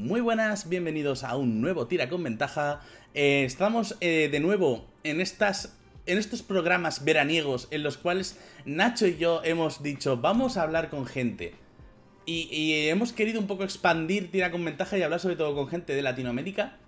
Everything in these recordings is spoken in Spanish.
Muy buenas, bienvenidos a un nuevo Tira con Ventaja. Eh, estamos eh, de nuevo en estas. En estos programas veraniegos en los cuales Nacho y yo hemos dicho vamos a hablar con gente. Y, y hemos querido un poco expandir Tira con Ventaja y hablar sobre todo con gente de Latinoamérica.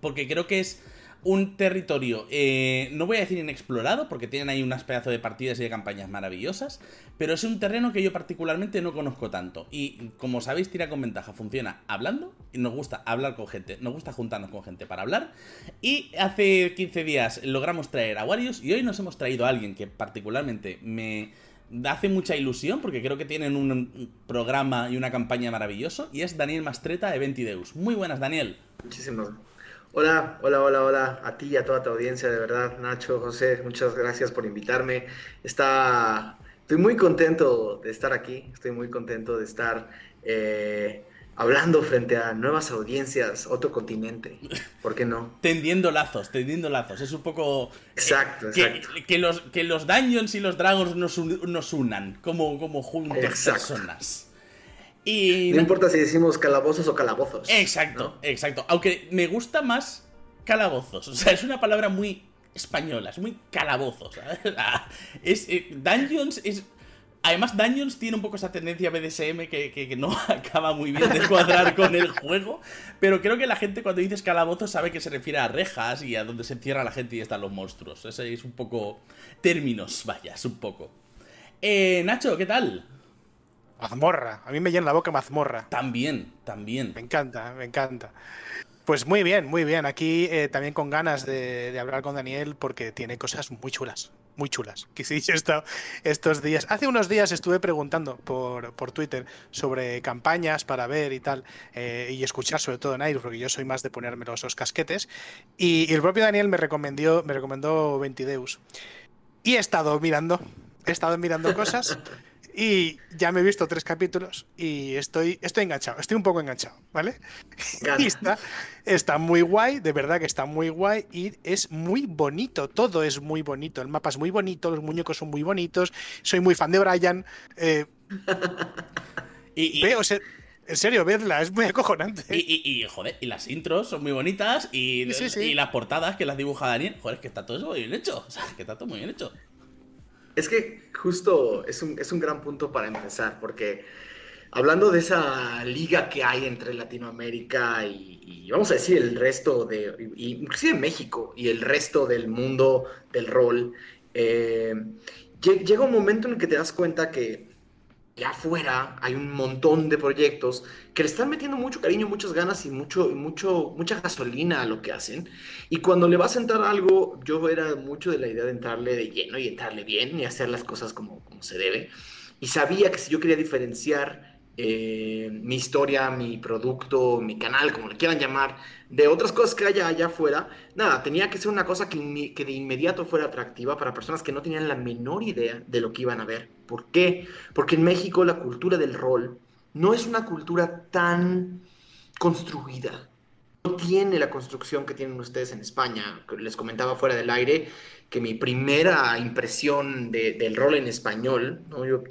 Porque creo que es un territorio, eh, no voy a decir inexplorado, porque tienen ahí unas pedazos de partidas y de campañas maravillosas, pero es un terreno que yo particularmente no conozco tanto. Y como sabéis, tira con ventaja, funciona hablando, y nos gusta hablar con gente, nos gusta juntarnos con gente para hablar. Y hace 15 días logramos traer a Warius, y hoy nos hemos traído a alguien que particularmente me hace mucha ilusión, porque creo que tienen un programa y una campaña maravilloso, y es Daniel Mastreta de Ventideus. Muy buenas, Daniel. Muchísimas Hola, hola, hola, hola, a ti y a toda tu audiencia, de verdad, Nacho, José, muchas gracias por invitarme. Está, estoy muy contento de estar aquí, estoy muy contento de estar eh, hablando frente a nuevas audiencias, otro continente, ¿por qué no? tendiendo lazos, tendiendo lazos, es un poco... Exacto, exacto. Que, los, que los Dungeons y los Dragons nos, nos unan como, como juntos personas. No importa si decimos calabozos o calabozos. Exacto, exacto. Aunque me gusta más calabozos. O sea, es una palabra muy española, es muy calabozos. Es, eh, Dungeons es. Además, Dungeons tiene un poco esa tendencia BDSM que, que, no acaba muy bien de cuadrar con el juego. Pero creo que la gente cuando dices calabozos sabe que se refiere a rejas y a donde se encierra la gente y están los monstruos. Ese es un poco. Términos, vaya, es un poco. Eh, Nacho, ¿qué tal? Mazmorra. A mí me llena la boca mazmorra. También, también. Me encanta, me encanta. Pues muy bien, muy bien. Aquí eh, también con ganas de, hablar con Daniel porque tiene cosas muy chulas, muy chulas. Que sí, esto, estos días. Hace unos días estuve preguntando por, por Twitter sobre campañas para ver y tal, eh, y escuchar sobre todo en aire, porque yo soy más de ponerme los, casquetes. Y, el propio Daniel me recomendó, me recomendó Ventideus. Y he estado mirando, he estado mirando cosas. Y ya me he visto tres capítulos y estoy, estoy enganchado, estoy un poco enganchado, ¿vale? Y está, está muy guay, de verdad que está muy guay y es muy bonito, todo es muy bonito, el mapa es muy bonito, los muñecos son muy bonitos, soy muy fan de Brian. Eh, y, veo, en serio, vedla, es muy acojonante. Y, y, joder, y las intros son muy bonitas y, y las portadas que las dibuja Daniel, joder, es que está todo eso muy bien hecho, o sea, que está todo muy bien hecho. Es que justo es un, es un gran punto para empezar, porque hablando de esa liga que hay entre Latinoamérica y, vamos a decir el resto de, inclusive México y el resto del mundo del rol, eh, llega un momento en el que te das cuenta que allá afuera hay un montón de proyectos que le están metiendo mucho cariño, muchas ganas y mucho, mucho, mucha gasolina a lo que hacen. Y cuando le vas a entrar algo, yo era mucho de la idea de entrarle de lleno y entrarle bien y hacer las cosas como, como se debe. Y sabía que si yo quería diferenciar eh, mi historia, mi producto, mi canal, como le quieran llamar, de otras cosas que haya allá afuera, nada, tenía que ser una cosa que, que, de inmediato fuera atractiva para personas que no tenían la menor idea de lo que iban a ver. ¿Por qué? Porque en México la cultura del rol no es una cultura tan construida. No tiene la construcción que tienen ustedes en España. Les comentaba fuera del aire que mi primera impresión del rol en español, ¿no? yo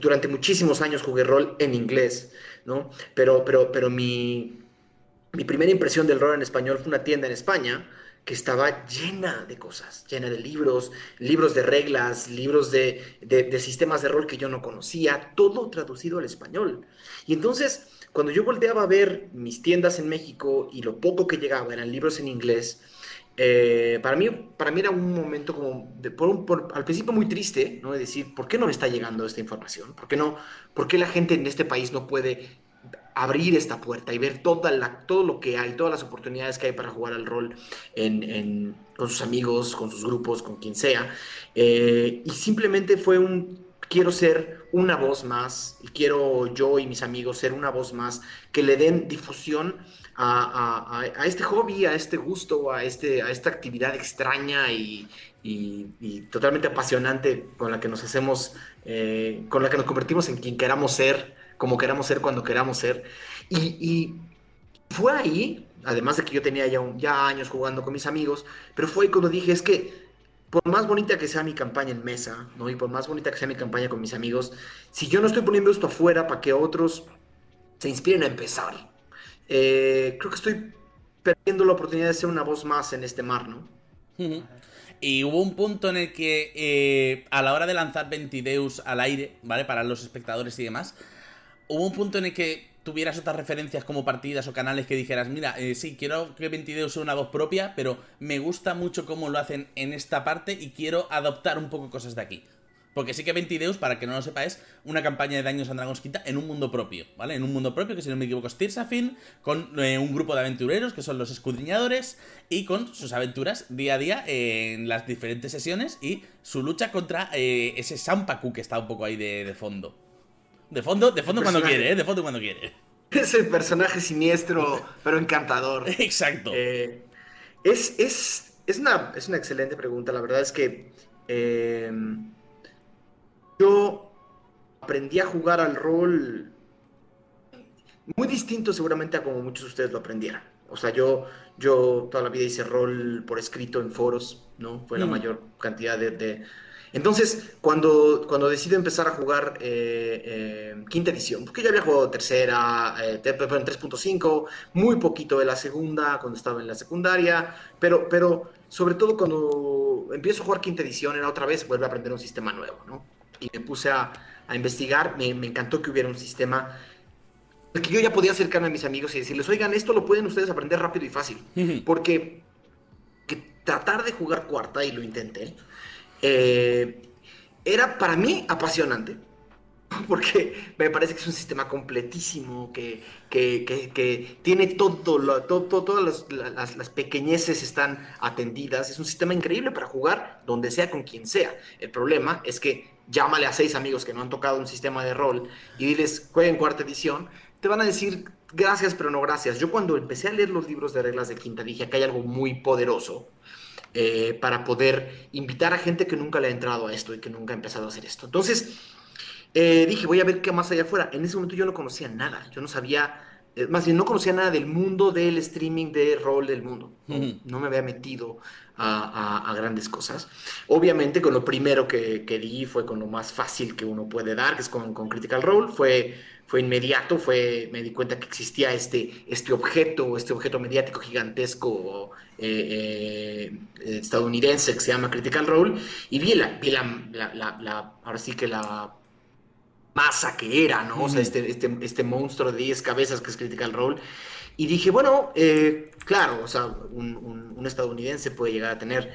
durante muchísimos años jugué rol en inglés, ¿no? Pero, pero, pero mi, mi primera impresión del rol en español fue una tienda en España que estaba llena de cosas, llena de libros, libros de reglas, libros de, de, sistemas de rol que yo no conocía, todo traducido al español. Y entonces, cuando yo volteaba a ver mis tiendas en México y lo poco que llegaba eran libros en inglés, eh, para, mí, para mí era un momento como, al principio muy triste, ¿no? De decir, ¿por qué no me está llegando esta información? ¿Por qué, no, ¿Por qué la gente en este país no puede abrir esta puerta y ver toda la, todo lo que hay, todas las oportunidades que hay para jugar al rol con sus amigos, con sus grupos, con quien sea? Eh, y simplemente fue un, quiero ser una voz más, y quiero yo y mis amigos ser una voz más que le den difusión a, este hobby, a este gusto, a, este, a esta actividad extraña y, totalmente apasionante con la que nos hacemos, eh, con la que nos convertimos en quien queramos ser, como queramos ser, cuando queramos ser. Y, fue ahí, además de que yo tenía ya, ya años jugando con mis amigos, pero fue ahí cuando dije, es que por más bonita que sea mi campaña en mesa, ¿no? Y por más bonita que sea mi campaña con mis amigos, si yo no estoy poniendo esto afuera para que otros se inspiren a empezar. Eh, creo que estoy perdiendo la oportunidad de ser una voz más en este mar, ¿no? Y hubo un punto en el que eh, a la hora de lanzar Ventideus al aire, ¿vale? Para los espectadores y demás, hubo un punto en el que tuvieras otras referencias como partidas o canales que dijeras, mira, eh, sí, quiero que Ventideus sea una voz propia, pero me gusta mucho cómo lo hacen en esta parte y quiero adoptar un poco cosas de aquí. Porque sí que Ventideus, para que no lo sepa, es una campaña de daños a Dragon's Quinta en un mundo propio, ¿vale? En un mundo propio, que si no me equivoco es Tirsafin, con eh, un grupo de aventureros, que son los escudriñadores, y con sus aventuras día a día en las diferentes sesiones y su lucha contra eh, ese Sampaku que está un poco ahí de fondo. De fondo, de fondo cuando quiere, ¿eh? De fondo cuando quiere. Ese personaje siniestro, pero encantador. Exacto. Eh, es, es, una, es una excelente pregunta. La verdad es que eh, yo aprendí a jugar al rol muy distinto seguramente a como muchos de ustedes lo aprendieran. O sea, yo, yo toda la vida hice rol por escrito en foros, ¿no? Fue la mm. mayor cantidad de entonces, cuando, cuando decido empezar a jugar eh, eh, quinta edición, porque ya había jugado tercera, eh, en 3.5, muy poquito de la segunda, cuando estaba en la secundaria, pero, pero sobre todo cuando empiezo a jugar quinta edición, era otra vez, vuelve a aprender un sistema nuevo, ¿no? Y me puse a, investigar, me, encantó que hubiera un sistema que yo ya podía acercarme a mis amigos y decirles, oigan, esto lo pueden ustedes aprender rápido y fácil, porque tratar de jugar cuarta, y lo intenté, eh, era para mí apasionante, porque me parece que es un sistema completísimo, que, que, tiene todo, todo, todas las, pequeñeces están atendidas, es un sistema increíble para jugar donde sea con quien sea. El problema es que llámale a seis amigos que no han tocado un sistema de rol y diles, jueguen cuarta edición, te van a decir gracias, pero no gracias. Yo cuando empecé a leer los libros de reglas de quinta dije que hay algo muy poderoso eh, para poder invitar a gente que nunca le ha entrado a esto y que nunca ha empezado a hacer esto. Entonces, eh, dije, voy a ver qué más allá afuera. En ese momento yo no conocía nada, yo no sabía, más bien no conocía nada del mundo del streaming de rol del mundo. No, me había metido a, grandes cosas. Obviamente con lo primero que, que, di fue con lo más fácil que uno puede dar, que es con, con Critical Role, fue fue inmediato, fue, me di cuenta que existía este, este objeto, este objeto mediático gigantesco eh, eh, estadounidense que se llama Critical Role, y vi la, vi la, ahora sí que la masa que era, ¿no? O sea, este, este, este, monstruo de 10 cabezas que es Critical Role, y dije, bueno, eh, claro, o sea, un, un estadounidense puede llegar a tener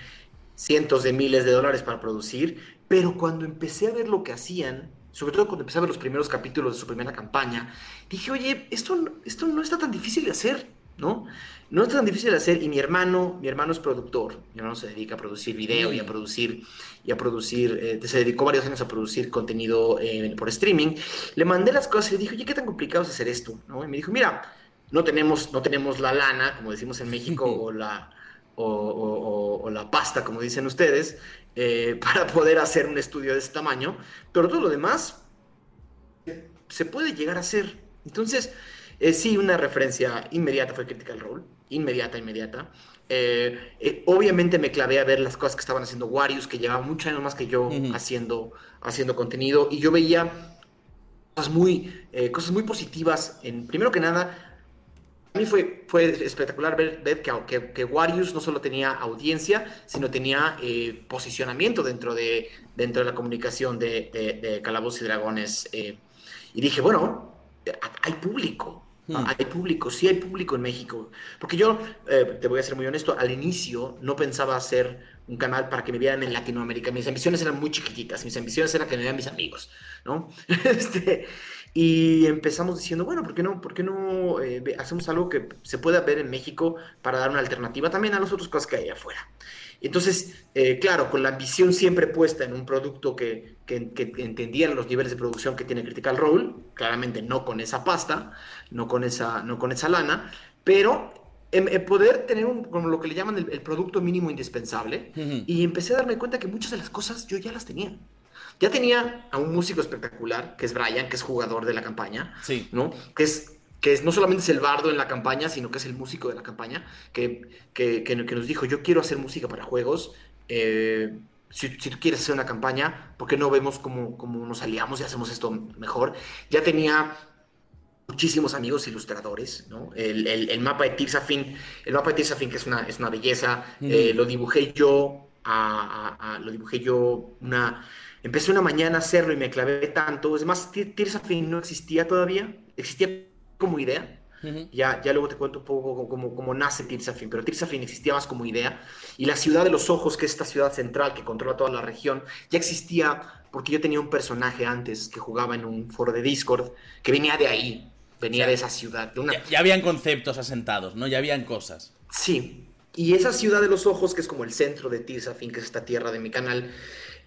cientos de miles de dólares para producir, pero cuando empecé a ver lo que hacían, sobre todo cuando empecé a ver los primeros capítulos de su primera campaña, dije, oye, esto, esto no está tan difícil de hacer, ¿no? No está tan difícil de hacer y mi hermano, mi hermano es productor, mi hermano se dedica a producir video y a mm. producir, y a producir, eh, se dedicó varios años a producir contenido eh, por streaming, le mandé las cosas y le dije, oye, ¿qué tan complicado es hacer esto? ¿no? Y me dijo, mira, no tenemos, no tenemos la lana, como decimos en México, o la... o, la pasta, como dicen ustedes, eh, para poder hacer un estudio de ese tamaño, pero todo lo demás se puede llegar a hacer. Entonces, eh, sí, una referencia inmediata fue Critical Role, inmediata, inmediata. Eh, obviamente me clavé a ver las cosas que estaban haciendo Warius, que llevaba muchos años más que yo haciendo, haciendo contenido, y yo veía cosas muy, cosas muy positivas. En, primero que nada, a mí fue, fue espectacular ver, ver que, que, Warius no solo tenía audiencia, sino tenía eh, posicionamiento dentro de, dentro de la comunicación de, de, Calabozos y Dragones. Eh. y dije, bueno, hay público. Hmm. Hay público, sí hay público en México. Porque yo, eh, te voy a ser muy honesto, al inicio no pensaba hacer un canal para que me vieran en Latinoamérica. Mis ambiciones eran muy chiquititas. Mis ambiciones eran que me vieran mis amigos, ¿no? este, y empezamos diciendo, bueno, ¿por qué no, por qué no eh, hacemos algo que se pueda ver en México para dar una alternativa también a las otras cosas que hay afuera? Entonces, eh, claro, con la visión siempre puesta en un producto que, que, entendieran los niveles de producción que tiene Critical Role, claramente no con esa pasta, no con esa, no con esa lana, pero en, poder tener un, como lo que le llaman el, producto mínimo indispensable, y empecé a darme cuenta que muchas de las cosas yo ya las tenía. Ya tenía a un músico espectacular, que es Brian, que es jugador de la campaña, sí. ¿no? Que es, que es no solamente es el bardo en la campaña, sino que es el músico de la campaña, que, que, que, nos dijo, yo quiero hacer música para juegos, eh, si, si, tú quieres hacer una campaña, ¿por qué no vemos cómo, cómo nos aliamos y hacemos esto mejor? Ya tenía muchísimos amigos ilustradores, ¿no? El, mapa de Tirsafin, el mapa de Tirsafin que es una, es una belleza, eh, lo dibujé yo, lo dibujé yo una, empecé una mañana a hacerlo y me clavé tanto, es más, Tirsafin no existía todavía, existía como idea, ya, ya luego te cuento un poco cómo, cómo nace Tirsafin, pero Tirsafin existía más como idea. Y la ciudad de los ojos, que es esta ciudad central que controla toda la región, ya existía porque yo tenía un personaje antes que jugaba en un foro de Discord que venía de ahí, venía de esa ciudad. ya, habían conceptos asentados, ¿no? Ya habían cosas. Sí. Y esa ciudad de los ojos, que es como el centro de Tirsafin, que es esta tierra de mi canal,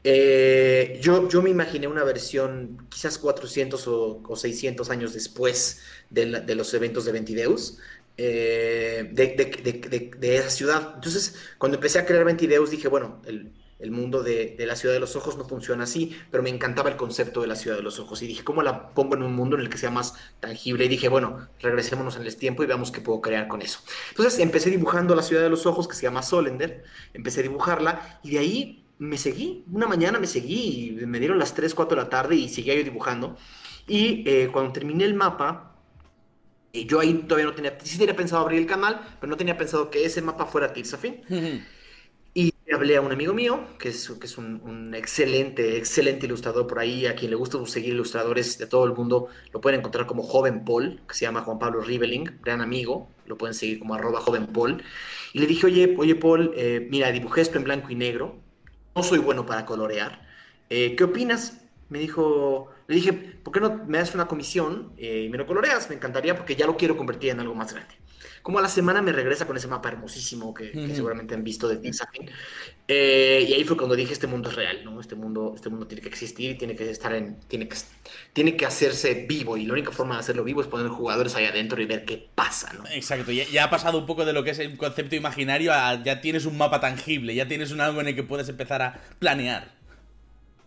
eh, yo, yo me imaginé una versión quizás 400 o, 600 años después de, los eventos de Ventideus, eh, de, esa ciudad. Entonces, cuando empecé a crear Ventideus, dije, bueno, el, mundo de, la ciudad de los ojos no funciona así, pero me encantaba el concepto de la ciudad de los ojos. Y dije, ¿cómo la pongo en un mundo en el que sea más tangible? Y dije, bueno, regresémonos en el tiempo y veamos qué puedo crear con eso. Entonces, empecé dibujando la ciudad de los ojos, que se llama Solender. Empecé a dibujarla y de ahí me seguí. Una mañana me seguí y me dieron las 3, 4 de la tarde y seguía yo dibujando. Y eh, cuando terminé el mapa, eh, yo ahí todavía no tenía, sí tenía pensado abrir el canal, pero no tenía pensado que ese mapa fuera Tirsafin. y hablé a un amigo mío, que es, que es un, excelente, excelente ilustrador por ahí, a quien le gusta seguir ilustradores de todo el mundo, lo pueden encontrar como Joven Paul, que se llama Juan Pablo Riveling, gran amigo, lo pueden seguir como arroba Joven Paul. Y le dije, oye, oye Paul, eh, mira, dibujé esto en blanco y negro, no soy bueno para colorear. Eh, ¿Qué opinas? Me dijo, le dije, ¿por qué no me das una comisión eh, y me lo coloreas? Me encantaría porque ya lo quiero convertir en algo más grande. Como a la semana me regresa con ese mapa hermosísimo que, seguramente han visto de Tinsafin. Eh, y ahí fue cuando dije, este mundo es real, ¿no? Este mundo, este mundo tiene que existir y tiene que estar en, tiene que, tiene que hacerse vivo. Y la única forma de hacerlo vivo es poner jugadores ahí adentro y ver qué pasa, ¿no? Exacto, ya, ya ha pasado un poco de lo que es el concepto imaginario a ya tienes un mapa tangible, ya tienes un algo en el que puedes empezar a planear.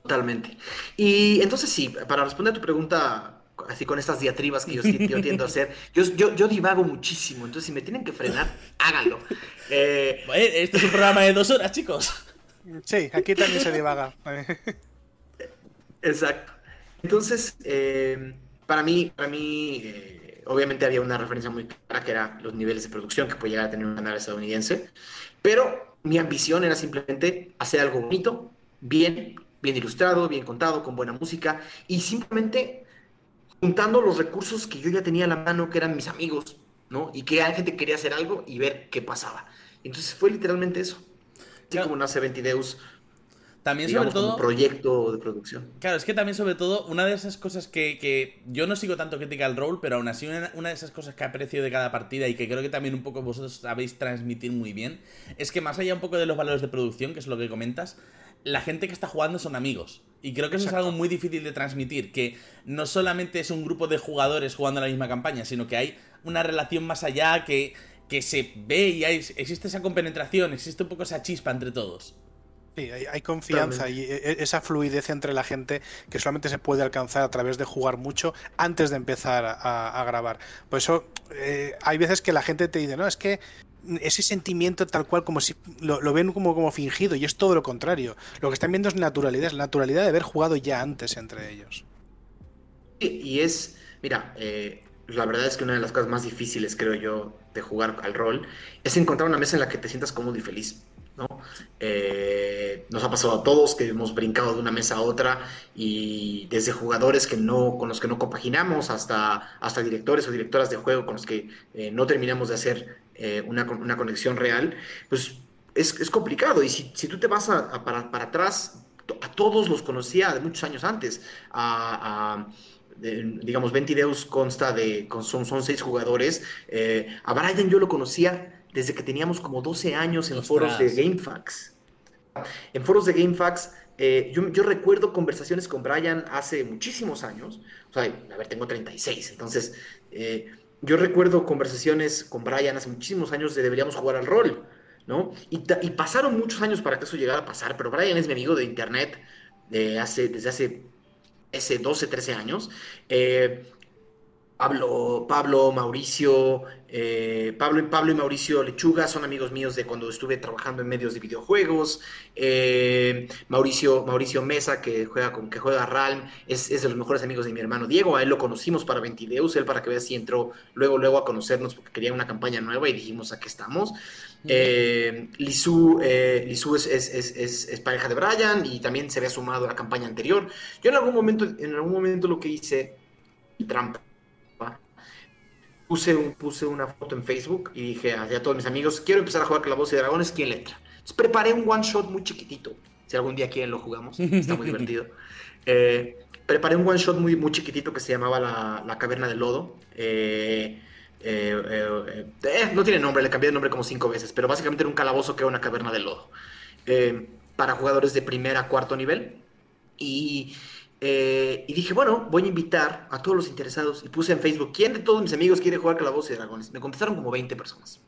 Totalmente. Y entonces sí, para responder a tu pregunta así con estas diatribas que yo, yo tiendo a hacer. Yo, yo, yo, divago muchísimo, entonces si me tienen que frenar, háganlo. Eh, este es un programa de dos horas, chicos. Sí, aquí también se divaga. Exacto. Entonces, eh, para mí, para mí eh, obviamente había una referencia muy clara que era los niveles de producción que puede llegar a tener un canal estadounidense, pero mi ambición era simplemente hacer algo bonito, bien, bien ilustrado, bien contado, con buena música y simplemente juntando los recursos que yo ya tenía a la mano, que eran mis amigos, ¿no? Y que la gente quería hacer algo y ver qué pasaba. Entonces fue literalmente eso. Así como nace Ventideus. También sobre todo... un proyecto de producción. Claro, es que también sobre todo, una de esas cosas que, yo no sigo tanto Critical Role, pero aún así una, de esas cosas que aprecio de cada partida y que creo que también un poco vosotros sabéis transmitir muy bien, es que más allá un poco de los valores de producción, que es lo que comentas, la gente que está jugando son amigos. Y creo que eso es algo muy difícil de transmitir, que no solamente es un grupo de jugadores jugando la misma campaña, sino que hay una relación más allá que, que se ve y existe esa compenetración, existe un poco esa chispa entre todos. Sí, hay, confianza y e, e, esa fluidez entre la gente que solamente se puede alcanzar a través de jugar mucho antes de empezar a, grabar. Por eso eh, hay veces que la gente te dice, no, es que ese sentimiento tal cual como si lo, ven como, como fingido y es todo lo contrario. Lo que están viendo es naturalidad, es la naturalidad de haber jugado ya antes entre ellos. Y es, mira, eh, la verdad es que una de las cosas más difíciles, creo yo, de jugar al rol es encontrar una mesa en la que te sientas cómodo y feliz. ¿no? Eh, nos ha pasado a todos que hemos brincado de una mesa a otra y desde jugadores que no, con los que no compaginamos hasta, hasta directores o directoras de juego con los que eh, no terminamos de hacer eh, una, una, conexión real, pues es, es complicado. Y si, si, tú te vas a, para, para, atrás, a todos los conocía de muchos años antes. A, digamos, Ventideus consta de, son, son seis jugadores. Eh, a Brian yo lo conocía desde que teníamos como 12 años en foros de GameFAQs. En foros de GameFAQs, eh, yo, yo, recuerdo conversaciones con Brian hace muchísimos años. O sea, a ver, tengo 36, entonces yo recuerdo conversaciones con Brian hace muchísimos años de deberíamos jugar al rol, ¿no? Y, pasaron muchos años para que eso llegara a pasar, pero Brian es mi amigo de internet de hace, desde hace ese 12, 13 años. Eh, Pablo, Pablo, Mauricio, eh, Pablo, Pablo y Mauricio Lechuga son amigos míos de cuando estuve trabajando en medios de videojuegos. Eh, Mauricio, Mauricio Mesa, que juega con, que juega Ralm, es, es, de los mejores amigos de mi hermano Diego. A él lo conocimos para Ventideus, él para que veas si entró luego, luego a conocernos porque quería una campaña nueva y dijimos aquí estamos. Eh, Lizu, eh, es, es, es, es, pareja de Brian y también se había sumado a la campaña anterior. Yo en algún momento, en algún momento lo que hice, trampa, puse, un, puse una foto en Facebook y dije a, todos mis amigos, quiero empezar a jugar Calabozos y Dragones, ¿quién le entra? Entonces preparé un one shot muy chiquitito, si algún día quieren lo jugamos, está muy divertido. Eh, preparé un one shot muy, muy chiquitito que se llamaba La, la Caverna del Lodo. Eh, eh, no tiene nombre, le cambié de nombre como cinco veces, pero básicamente era un calabozo que era una caverna de lodo. para jugadores de primer a cuarto nivel. Y eh, y dije, bueno, voy a invitar a todos los interesados. Y puse en Facebook, ¿quién de todos mis amigos quiere jugar Calabozos y Dragones? Me contestaron como 20 personas.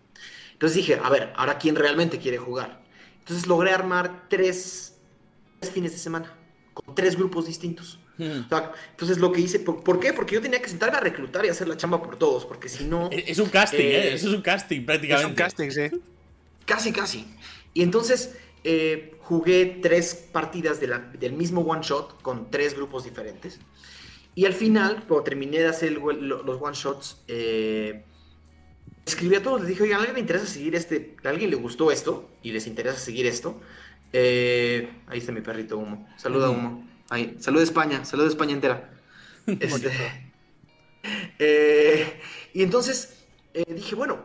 Entonces dije, a ver, ahora quién realmente quiere jugar. Entonces logré armar tres, fines de semana, con tres grupos distintos. Hmm. entonces lo que hice, ¿por, qué? Porque yo tenía que sentarme a reclutar y hacer la chamba por todos, porque si no... Es un casting, ¿eh? ¿eh? Eso es un casting prácticamente. Es un casting, sí. Casi, casi. Y entonces eh, jugué tres partidas del mismo one shot con tres grupos diferentes. Y al final, cuando terminé de hacer los one shots, eh, escribí a todos, les dije, oigan, ¿a alguien le interesa seguir este? ¿A alguien le gustó esto y les interesa seguir esto? Eh, ahí está mi perrito Humo. Saluda Humo. Ahí. Saluda España, saluda España entera. Este, y entonces dije, bueno,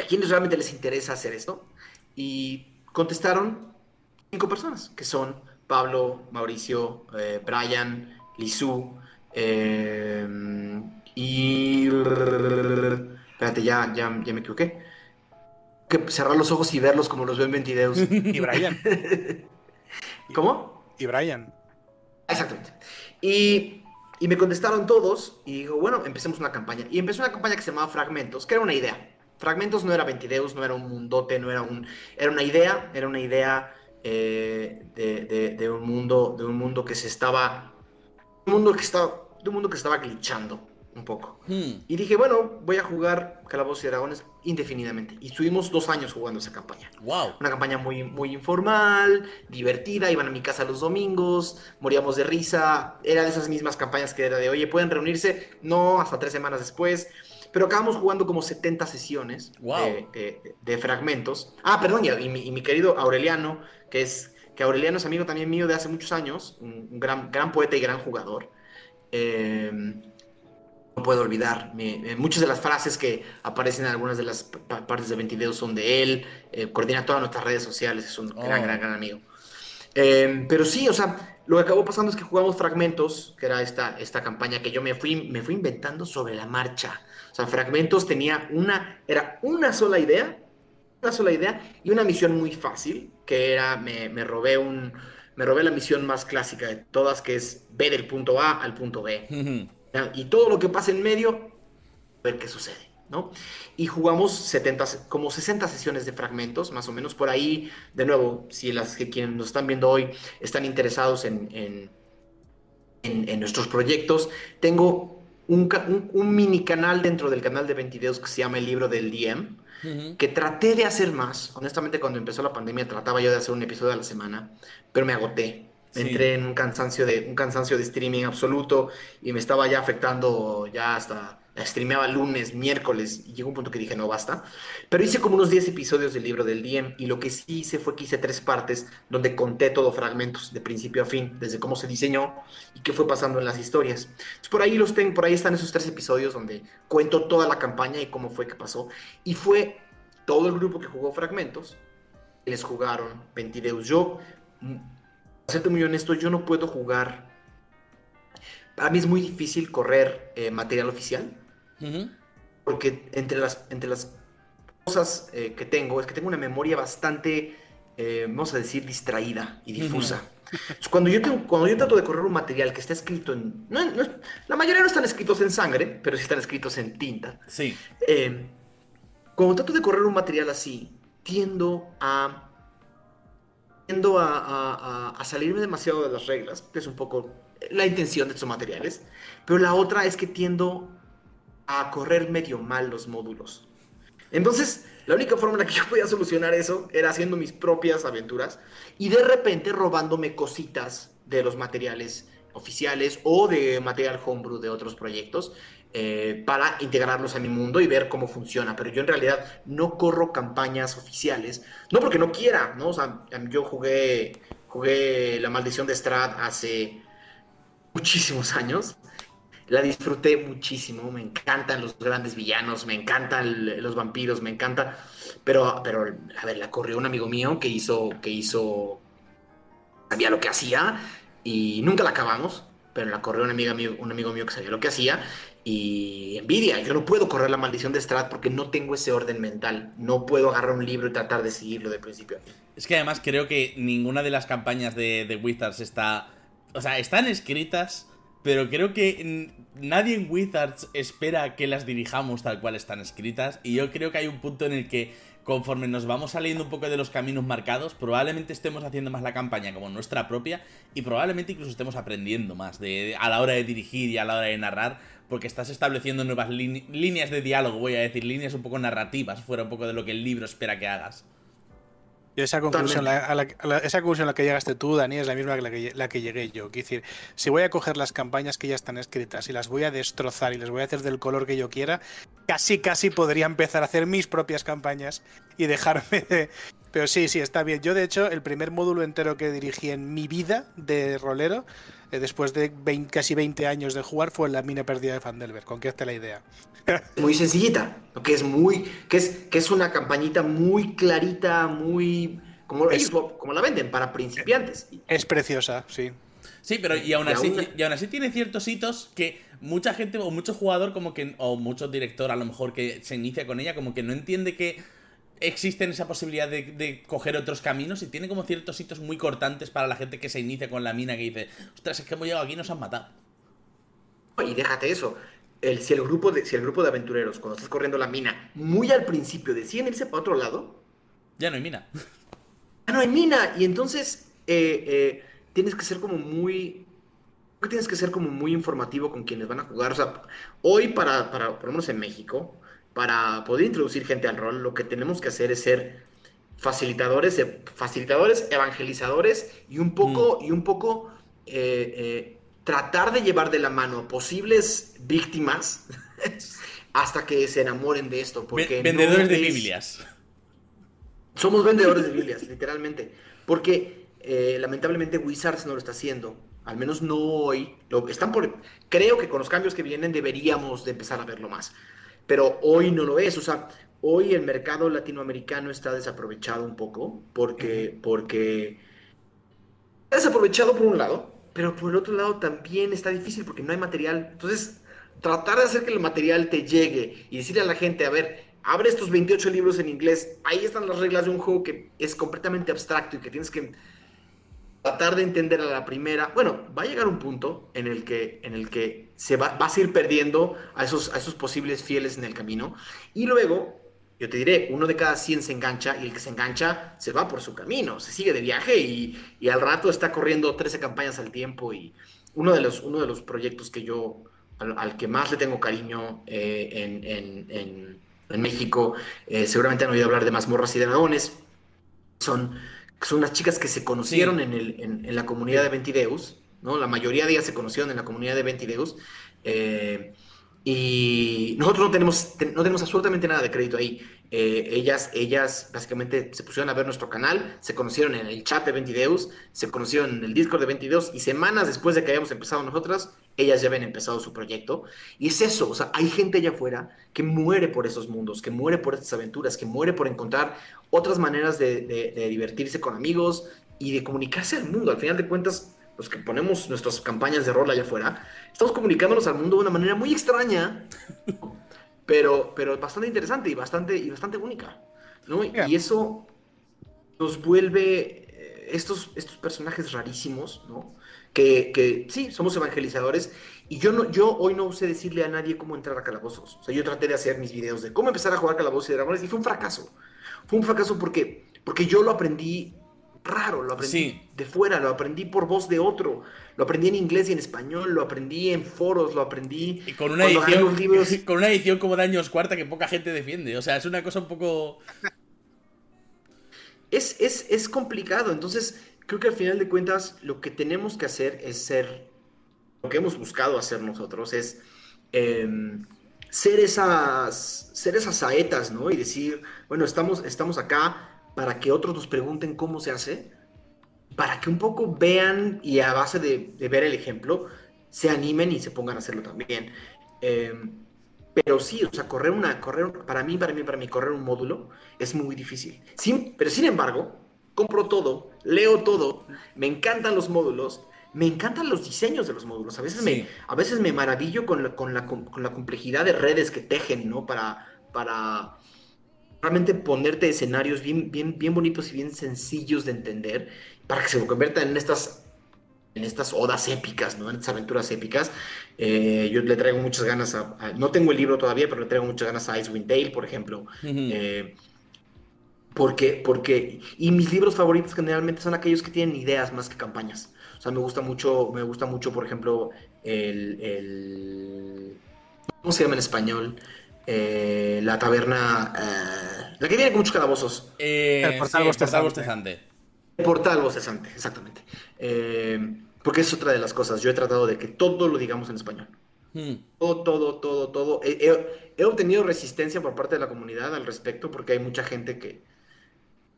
¿a quiénes realmente les interesa hacer esto? Y contestaron cinco personas, que son Pablo, Mauricio, eh, Brian, Lizu, eh, y... Espérate, ya, ya, ya me equivoqué. Que cerrar los ojos y verlos como los ven en videos. Y Brian. ¿Cómo? Y Brian. Exactamente. Y, y, me contestaron todos y digo, bueno, empecemos una campaña. Y empezó una campaña que se llamaba Fragmentos, que era una idea. Fragmentos no era Ventideus, no era un mundote, no era un. Era una idea, era una idea eh, de, un mundo, de un mundo que se estaba. Un mundo que estaba. De un mundo que estaba glitchando un poco. Hmm. Y dije, bueno, voy a jugar Calabozos y Dragones indefinidamente. Y estuvimos dos años jugando esa campaña. Wow. Una campaña muy, muy informal, divertida. Iban a mi casa los domingos, moríamos de risa. Era de esas mismas campañas que era de, oye, pueden reunirse. No, hasta tres semanas después. Pero acabamos jugando como 70 sesiones de, fragmentos. Ah, perdón, y, mi, querido Aureliano, que es que Aureliano es amigo también mío de hace muchos años, un, gran, gran poeta y gran jugador. Em, no puedo olvidar. Eh, muchas de las frases que aparecen en algunas de las partes de 22 son de él. Eh, coordina todas nuestras redes sociales. Es un gran, oh. gran, gran amigo. Em, pero sí, o sea, lo que acabó pasando es que jugamos fragmentos, que era esta, esta campaña que yo me fui, me fui inventando sobre la marcha. O sea, Fragmentos tenía una, era una sola idea, una sola idea y una misión muy fácil, que era, me, me robé un, me robé la misión más clásica de todas, que es ve del punto A al punto B. Y todo lo que pasa en medio, ver qué sucede. ¿no? Y jugamos 70, como 60 sesiones de fragmentos, más o menos por ahí. De nuevo, si las que quienes nos están viendo hoy están interesados en, en, en nuestros proyectos, tengo un, mini canal dentro del canal de 22 que se llama El Libro del DM, que traté de hacer más. Honestamente, cuando empezó la pandemia trataba yo de hacer un episodio a la semana, pero me agoté. Entré en un cansancio, de, un cansancio de streaming absoluto y me estaba ya afectando ya hasta streameaba lunes, miércoles, y llegó un punto que dije, no, basta. Pero hice como unos 10 episodios del libro del DM, y lo que sí hice fue que hice tres partes donde conté todo fragmentos, de principio a fin, desde cómo se diseñó y qué fue pasando en las historias. Entonces, por ahí los tengo, por ahí están esos tres episodios donde cuento toda la campaña y cómo fue que pasó. Y fue todo el grupo que jugó fragmentos, les jugaron Ventideus. Yo, mm, para serte muy honesto, yo no puedo jugar. Para mí es muy difícil correr eh, material oficial porque entre las, entre las cosas eh, que tengo es que tengo una memoria bastante, eh, vamos a decir, distraída y difusa. cuando, yo tengo, cuando yo trato de correr un material que está escrito en... la mayoría no están escritos en sangre, pero sí están escritos en tinta. Sí. Eh, cuando trato de correr un material así, tiendo a... Tiendo a, a, a salirme demasiado de las reglas, que es un poco la intención de estos materiales, pero la otra es que tiendo a correr medio mal los módulos. Entonces, la única forma en la que yo podía solucionar eso era haciendo mis propias aventuras y de repente robándome cositas de los materiales oficiales o de material homebrew de otros proyectos eh, para integrarlos a mi mundo y ver cómo funciona. Pero yo en realidad no corro campañas oficiales, no porque no quiera, ¿no? O sea, yo jugué, jugué La Maldición de Strad hace muchísimos años. La disfruté muchísimo, me encantan los grandes villanos, me encantan los vampiros, me encanta. Pero, pero, a ver, la corrió un amigo mío que hizo, que hizo, sabía lo que hacía y nunca la acabamos, pero la corrió un amigo, mío, un amigo mío que sabía lo que hacía y envidia. Yo no puedo correr la maldición de Strat porque no tengo ese orden mental. No puedo agarrar un libro y tratar de seguirlo de principio. Es que además creo que ninguna de las campañas de, de Wizards está. O sea, están escritas, pero creo que nadie en Wizards espera que las dirijamos tal cual están escritas. Y yo creo que hay un punto en el que conforme nos vamos saliendo un poco de los caminos marcados, probablemente estemos haciendo más la campaña como nuestra propia y probablemente incluso estemos aprendiendo más de, a la hora de dirigir y a la hora de narrar, porque estás estableciendo nuevas líneas de diálogo, voy a decir, líneas un poco narrativas, fuera un poco de lo que el libro espera que hagas. Y esa conclusión, a la, esa conclusión a la que llegaste tú, Dani, es la misma que la, que la que llegué yo. Quiero decir, si voy a coger las campañas que ya están escritas y las voy a destrozar y las voy a hacer del color que yo quiera, casi, casi podría empezar a hacer mis propias campañas y dejarme de... Pero sí, sí, está bien. Yo, de hecho, el primer módulo entero que dirigí en mi vida de rolero, eh, después de casi 20 años de jugar, fue la mina perdida de Fandelver. Con que esté la idea. muy sencillita, que es muy, que es, que es una campañita muy clarita, muy como, como la venden para principiantes. Es preciosa, sí. Sí, pero y aún así, y aún así tiene ciertos hitos que mucha gente o mucho jugador como que, o mucho director a lo mejor que se inicia con ella, como que no entiende que existen esa posibilidad de, de, coger otros caminos y tiene como ciertos hitos muy cortantes para la gente que se inicia con la mina que dice, ostras, es que hemos llegado aquí y nos han matado. Y déjate eso, el, si, el grupo de, si el grupo de aventureros, cuando estás corriendo la mina, muy al principio deciden irse para otro lado, ya no hay mina. Ya no hay mina. Y entonces eh, eh, tienes que ser como muy. Tienes que ser como muy informativo con quienes van a jugar. O sea, hoy, para, para, por lo menos en México, para poder introducir gente al rol, lo que tenemos que hacer es ser facilitadores, facilitadores, evangelizadores y un poco, mm. y un poco eh, tratar de llevar de la mano a posibles víctimas hasta que se enamoren de esto. Porque vendedores de Biblias. Somos vendedores de Biblias, literalmente. Porque eh, lamentablemente Wizards no lo está haciendo. Al menos no hoy. Lo, están por, creo que con los cambios que vienen deberíamos de empezar a verlo más. Pero hoy no lo es. O sea, hoy el mercado latinoamericano está desaprovechado un poco. Porque, porque desaprovechado por un lado pero por el otro lado también está difícil porque no hay material. Entonces, tratar de hacer que el material te llegue y decirle a la gente, a ver, abre estos 28 libros en inglés, ahí están las reglas de un juego que es completamente abstracto y que tienes que tratar de entender a la primera. Bueno, va a llegar un punto en el que, en el que se va, vas a ir perdiendo a esos, a esos posibles fieles en el camino. Y luego yo te diré, uno de cada 100 se engancha y el que se engancha se va por su camino, se sigue de viaje y, al rato está corriendo 13 campañas al tiempo y uno de los, uno de los proyectos que yo, al, que más le tengo cariño eh, en, México, eh, seguramente han oído hablar de mazmorras y dragones, son, son unas chicas que se conocieron en, el, en, la comunidad de Ventideus, ¿no? La mayoría de ellas se conocieron en la comunidad de Ventideus. Eh, y nosotros no tenemos, no tenemos absolutamente nada de crédito ahí. Eh, ellas, ellas básicamente se pusieron a ver nuestro canal, se conocieron en el chat de Ventideus, se conocieron en el Discord de Ventideus y semanas después de que hayamos empezado nosotras, ellas ya habían empezado su proyecto. Y es eso, o sea, hay gente allá afuera que muere por esos mundos, que muere por estas aventuras, que muere por encontrar otras maneras de, de divertirse con amigos y de comunicarse al mundo. Al final de cuentas, los que ponemos nuestras campañas de rol allá afuera, estamos comunicándonos al mundo de una manera muy extraña, pero, pero bastante interesante y bastante, y bastante única. ¿no? Y eso nos vuelve eh, estos, estos personajes rarísimos, ¿no? Que, que, sí, somos evangelizadores. Y yo, no, yo hoy no sé decirle a nadie cómo entrar a calabozos. O sea, yo traté de hacer mis videos de cómo empezar a jugar calabozos y dragones y fue un fracaso. Fue un fracaso porque, porque yo lo aprendí raro, lo aprendí de fuera, lo aprendí por voz de otro, lo aprendí en inglés y en español, lo aprendí en foros, lo aprendí y con una edición con una edición como de años cuarta que poca gente defiende, o sea, es una cosa un poco es, es, es complicado, entonces creo que al final de cuentas lo que tenemos que hacer es ser, lo que hemos buscado hacer nosotros es em, ser, esas, ser esas saetas, ¿no? Y decir, bueno, estamos, estamos acá para que otros nos pregunten cómo se hace, para que un poco vean y a base de, ver el ejemplo, se animen y se pongan a hacerlo también. Em, pero sí, o sea, correr una, correr, para mí, para mí, para mí, correr un módulo es muy difícil. Sin, pero sin embargo, compro todo, leo todo, me encantan los módulos, me encantan los diseños de los módulos. A veces, me, a veces me maravillo con la, con, la, con la complejidad de redes que tejen, ¿no? Para, para realmente ponerte escenarios bien, bien, bien bonitos y bien sencillos de entender para que se conviertan en estas en estas odas épicas, ¿no? En estas aventuras épicas. Eh, yo le traigo muchas ganas a, No tengo el libro todavía, pero le traigo muchas ganas a Icewind Dale, por ejemplo. Eh, porque, porque... Y mis libros favoritos generalmente son aquellos que tienen ideas más que campañas. O sea, me gusta mucho, me gusta mucho, por ejemplo, el... el ¿Cómo se llama en español? Eh, la taberna. Eh, la que viene con muchos calabozos. Eh, el portal, bostezante. El portal bostezante, exactamente. porque es otra de las cosas. Yo he tratado de que todo lo digamos en español. Hmm. Todo, todo, todo, todo. He, obtenido resistencia por parte de la comunidad al respecto porque hay mucha gente que.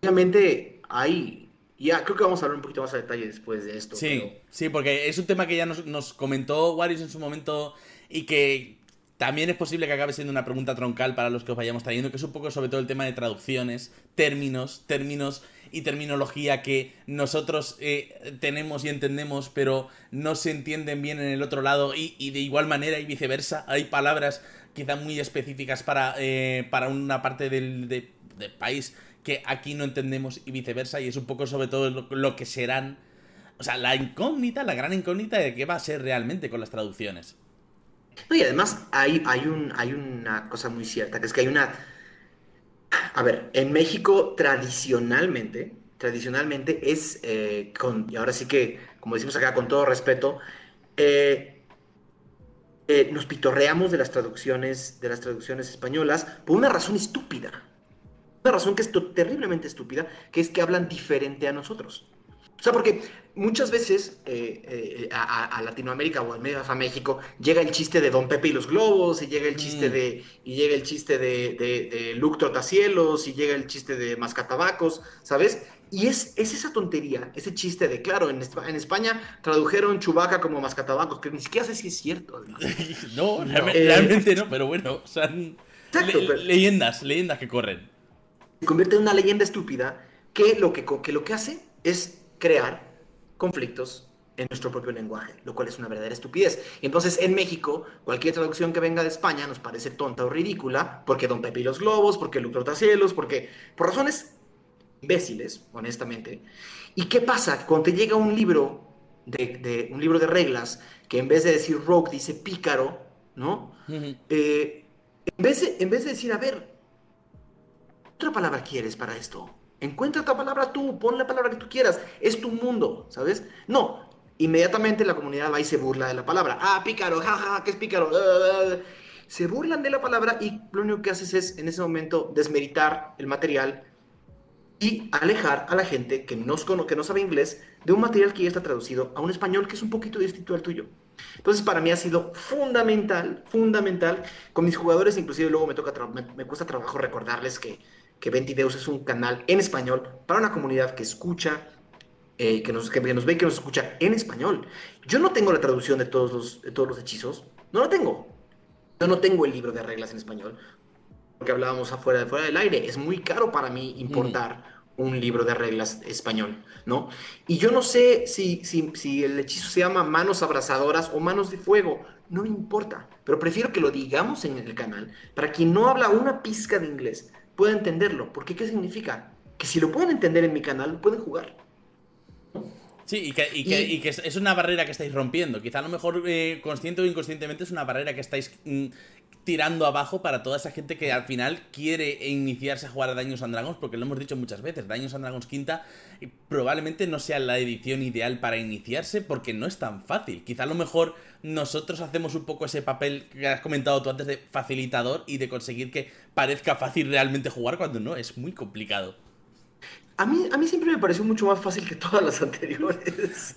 Obviamente hay. Ya, creo que vamos a hablar un poquito más a detalle después de esto. Sí, sí, porque es un tema que ya nos, nos comentó Warriors en su momento y que también es posible que acabe siendo una pregunta troncal para los que os vayamos trayendo, que es un poco sobre todo el tema de traducciones, términos, términos y terminología que nosotros eh, tenemos y entendemos, pero no se entienden bien en el otro lado y, de igual manera y viceversa. Hay palabras quizá muy específicas para, eh, para una parte del, país que aquí no entendemos y viceversa, y es un poco sobre todo lo, que serán, o sea, la incógnita, la gran incógnita de qué va a ser realmente con las traducciones. No, y además hay, hay, un, hay una cosa muy cierta, que es que hay una... A ver, en México tradicionalmente, tradicionalmente es, eh, con, y ahora sí que, como decimos acá con todo respeto, eh, eh, nos pitorreamos de las traducciones, de las traducciones españolas por una razón estúpida. Una razón que es terriblemente estúpida, que es que hablan diferente a nosotros. O sea, porque muchas veces eh, eh, a, Latinoamérica o al menos a México llega el chiste de Don Pepe y los globos, y llega el chiste mm. de y llega el chiste de, de, de Luke Trotacielos, y llega el chiste de Mascatabacos, ¿sabes? Y es, es esa tontería, ese chiste de, claro, en, en España tradujeron Chubaca como Mascatabacos, que ni siquiera sé si es cierto. no, realmente, no, pero bueno, o sea, leyendas, leyendas que corren. Se convierte en una leyenda estúpida que lo que, que, lo que hace es crear conflictos en nuestro propio lenguaje, lo cual es una verdadera estupidez. Entonces, en México, cualquier traducción que venga de España nos parece tonta o ridícula, porque Don Pepe y los globos, porque Lucro Cielos, porque por razones imbéciles, honestamente. ¿Y qué pasa cuando te llega un libro de, un libro de reglas que en vez de decir rogue dice pícaro, ¿no? Eh, en, vez de, en vez de decir, a ver, ¿otra palabra quieres para esto? Encuentra otra palabra tú, pon la palabra que tú quieras, es tu mundo, ¿sabes? No, inmediatamente la comunidad va y se burla de la palabra. Ah, pícaro, jaja, ¿qué es pícaro? Se burlan de la palabra y lo único que haces es en ese momento desmeritar el material y alejar a la gente que no, que no sabe inglés de un material que ya está traducido a un español que es un poquito distinto al tuyo. Entonces para mí ha sido fundamental, fundamental. Con mis jugadores inclusive luego me, toca me cuesta trabajo recordarles que que Ventideus es un canal en español para una comunidad que escucha, eh, que, nos, que, nos ve y que nos escucha en español. Yo no tengo la traducción de todos los, de todos los hechizos, no lo tengo. Yo no tengo el libro de reglas en español, porque hablábamos afuera de fuera del aire. Es muy caro para mí importar un libro de reglas español, ¿no? Y yo no sé si, si, si el hechizo se llama manos abrazadoras o manos de fuego, no me importa, pero prefiero que lo digamos en el canal para quien no habla una pizca de inglés pueda entenderlo. Porque ¿qué significa? Que si lo pueden entender en mi canal, pueden jugar. Sí, y que, y que, es una barrera que estáis rompiendo. Quizá a lo mejor, eh, consciente o inconscientemente, es una barrera que estáis mm, tirando abajo para toda esa gente que al final quiere iniciarse a jugar a Daños and Dragons, porque lo hemos dicho muchas veces, Daños and Dragons quinta probablemente no sea la edición ideal para iniciarse porque no es tan fácil. Quizá a lo mejor nosotros hacemos un poco ese papel que has comentado tú antes de facilitador y de conseguir que parezca fácil realmente jugar cuando no, es muy complicado. A mí, a mí siempre me pareció mucho más fácil que todas las anteriores.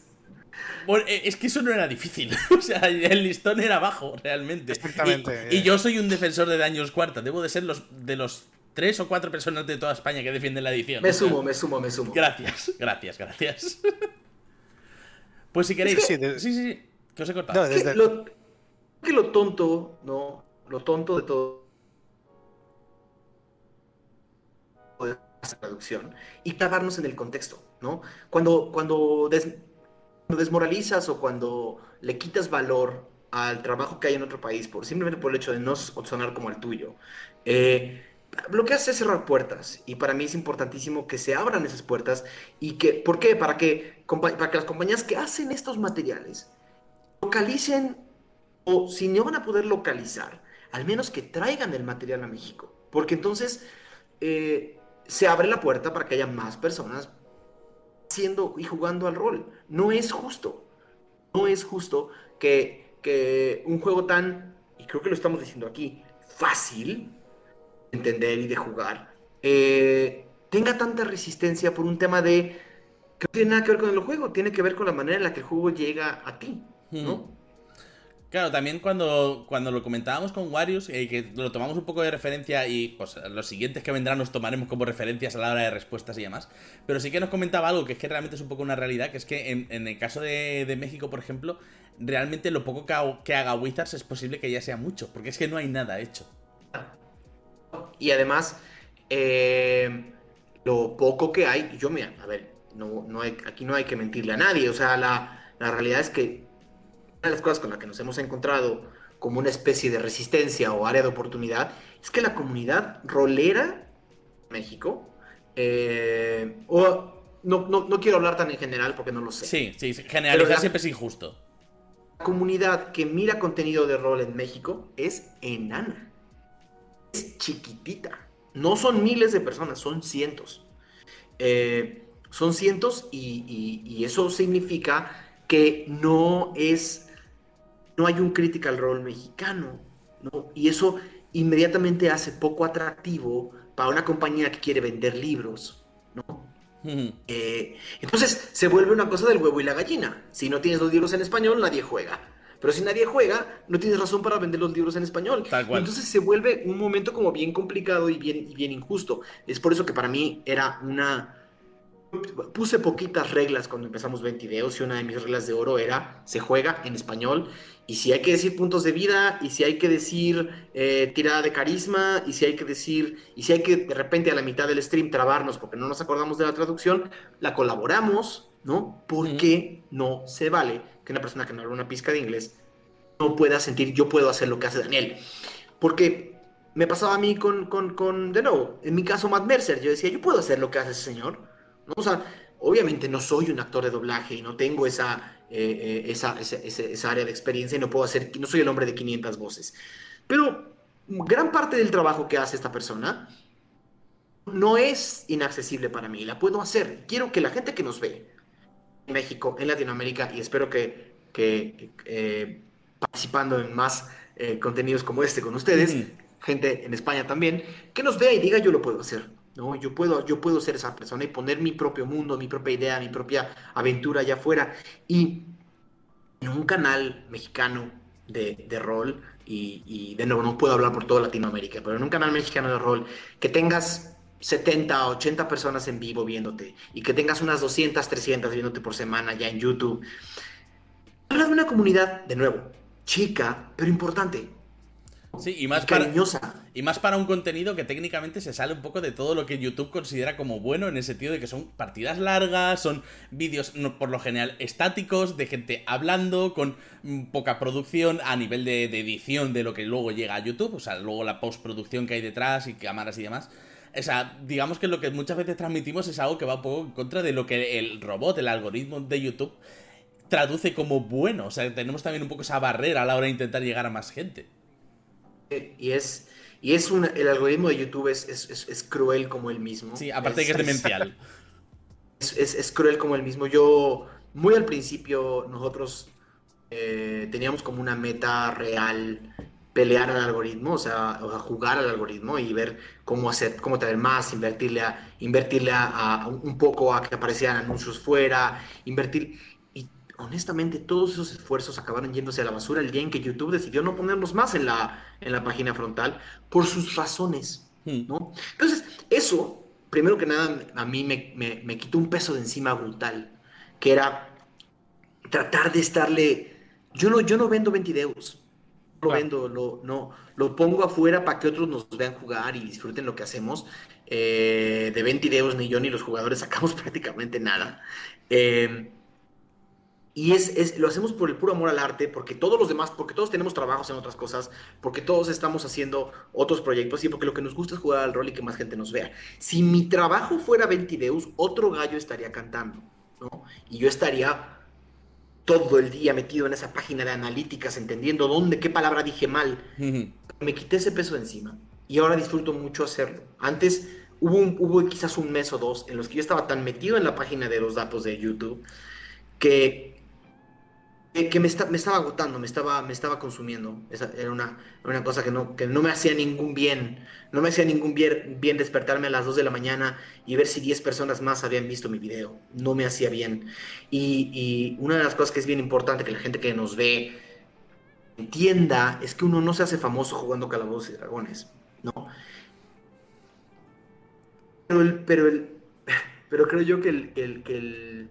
Bueno, eh, es que eso no era difícil. o sea, el listón era bajo, realmente. Exactamente. Y, yo soy un defensor de daños cuarta. Debo de ser los de los tres o cuatro personas de toda España que defienden la edición. Me sumo, me sumo, me sumo. Gracias, gracias, gracias. pues si queréis. sí, sí, sí, Que os he cortado. No, desde... lo, que lo tonto, ¿no? Lo tonto de todo. de esta traducción y clavarnos en el contexto, ¿no? Cuando, cuando cuando desmoralizas o cuando le quitas valor al trabajo que hay en otro país, por, simplemente por el hecho de no sonar como el tuyo, eh, es cerrar puertas. Y para mí es importantísimo que se abran esas puertas. y que ¿Por qué? Para que, para que las compañías que hacen estos materiales localicen, o si no van a poder localizar, al menos que traigan el material a México. Porque entonces eh, se abre la puerta para que haya más personas haciendo y jugando al rol. No es justo. No es justo que, que un juego tan, y creo que lo estamos diciendo aquí, fácil de entender y de jugar, eh, tenga tanta resistencia por un tema de que no tiene nada que ver con el juego, tiene que ver con la manera en la que el juego llega a ti, ¿no? Claro, también cuando, cuando lo comentábamos con Warius, eh, que lo tomamos un poco de referencia y pues los siguientes que vendrán los tomaremos como referencias a la hora de respuestas y demás. Pero sí que nos comentaba algo que es que realmente es un poco una realidad, que es que en, el caso de, México, por ejemplo, realmente lo poco que, haga Wizards es posible que ya sea mucho, porque es que no hay nada hecho. Y además, eh, lo poco que hay, yo me, a ver, no, no aquí no hay que mentirle a nadie, o sea, la, la realidad es que de las cosas con las que nos hemos encontrado como una especie de resistencia o área de oportunidad es que la comunidad rolera México, eh, o no, no, quiero hablar tan en general porque no lo sé. Sí, sí, generalizar siempre es injusto. La comunidad que mira contenido de rol en México es enana. Es chiquitita. No son miles de personas, son cientos. Eh, son cientos y eso significa que no es no hay un critical role mexicano, ¿no? Y eso inmediatamente hace poco atractivo para una compañía que quiere vender libros, ¿no? Eh, entonces se vuelve una cosa del huevo y la gallina. Si no tienes los libros en español, nadie juega. Pero si nadie juega, no tienes razón para vender los libros en español. Entonces se vuelve un momento como bien complicado y bien, y bien injusto. Es por eso que para mí era una, puse poquitas reglas cuando empezamos 20 videos y una de mis reglas de oro era se juega en español. Y si hay que decir puntos de vida y si hay que decir eh, tirada de carisma y si hay que decir y si hay que de repente a la mitad del stream trabarnos porque no nos acordamos de la traducción la colaboramos no porque no se vale que una persona que no habla una pizca de inglés no pueda sentir yo puedo hacer lo que hace Daniel porque me pasaba a mí con, con, con de nuevo en mi caso Matt Mercer yo decía yo puedo hacer lo que hace ese señor o sea, obviamente no soy un actor de doblaje y no tengo esa, eh, eh, esa, esa, área de experiencia y no puedo hacer, no soy el hombre de 500 voces. Pero gran parte del trabajo que hace esta persona no es inaccesible para mí, la puedo hacer. Quiero que la gente que nos ve en México, en Latinoamérica, y espero que, que eh, participando en más contenidos como este con ustedes, gente en España también, que nos vea y diga yo lo puedo hacer. ¿No? Yo puedo, yo puedo ser esa persona y poner mi propio mundo, mi propia idea, mi propia aventura allá afuera. Y en un canal mexicano de, rol, y, de nuevo no puedo hablar por toda Latinoamérica, pero en un canal mexicano de rol, que tengas 70, 80 personas en vivo viéndote y que tengas unas 200, 300 viéndote por semana ya en YouTube. Habla de una comunidad, de nuevo, chica, pero importante. Sí, y más, para, y más para un contenido que técnicamente se sale un poco de todo lo que YouTube considera como bueno, en el sentido de que son partidas largas, son vídeos por lo general estáticos, de gente hablando, con mm, poca producción a nivel de, edición de lo que luego llega a YouTube, o sea, luego la postproducción que hay detrás y cámaras y demás. O sea, digamos que lo que muchas veces transmitimos es algo que va un poco en contra de lo que el robot, el algoritmo de YouTube traduce como bueno. O sea, tenemos también un poco esa barrera a la hora de intentar llegar a más gente. Y es, y es un, el algoritmo de YouTube es, es, cruel como el mismo. Sí, aparte de que es demencial. Es, cruel como el mismo. Yo, muy al principio, nosotros eh, teníamos como una meta real pelear al algoritmo, o sea, jugar al algoritmo y ver cómo hacer, cómo traer más, invertirle a, invertirle a, un poco a que aparecieran anuncios fuera, invertir. Honestamente, todos esos esfuerzos acabaron yéndose a la basura el día en que YouTube decidió no ponernos más en la, en la página frontal por sus razones, hmm. ¿no? Entonces, eso, primero que nada, a mí me, me, me quitó un peso de encima brutal, que era tratar de estarle. Yo no, yo no vendo 20 euros lo vendo, lo, no, lo pongo afuera para que otros nos vean jugar y disfruten lo que hacemos. Eh, de 20 videos ni yo ni los jugadores sacamos prácticamente nada. Em, y es, lo hacemos por el puro amor al arte, porque todos los demás, porque todos tenemos trabajos en otras cosas, porque todos estamos haciendo otros proyectos y porque lo que nos gusta es jugar al rol y que más gente nos vea. Si mi trabajo fuera 20 videos, otro gallo estaría cantando, ¿no? Y yo estaría todo el día metido en esa página de analíticas, entendiendo dónde, qué palabra dije mal. Me quité ese peso de encima y ahora disfruto mucho hacerlo. Antes hubo, un, hubo quizás un mes o dos en los que yo estaba tan metido en la página de los datos de YouTube que que, me, me, estaba agotando, me estaba, me estaba consumiendo. Esa era una, una cosa que no, que no me hacía ningún bien. No me hacía ningún bien, bien despertarme a las 2 de la mañana y ver si 10 personas más habían visto mi video. No me hacía bien. Y, y una de las cosas que es bien importante que la gente que nos ve entienda es que uno no se hace famoso jugando calabozos y dragones, ¿no? Pero, el, pero, el, pero creo yo que el, que el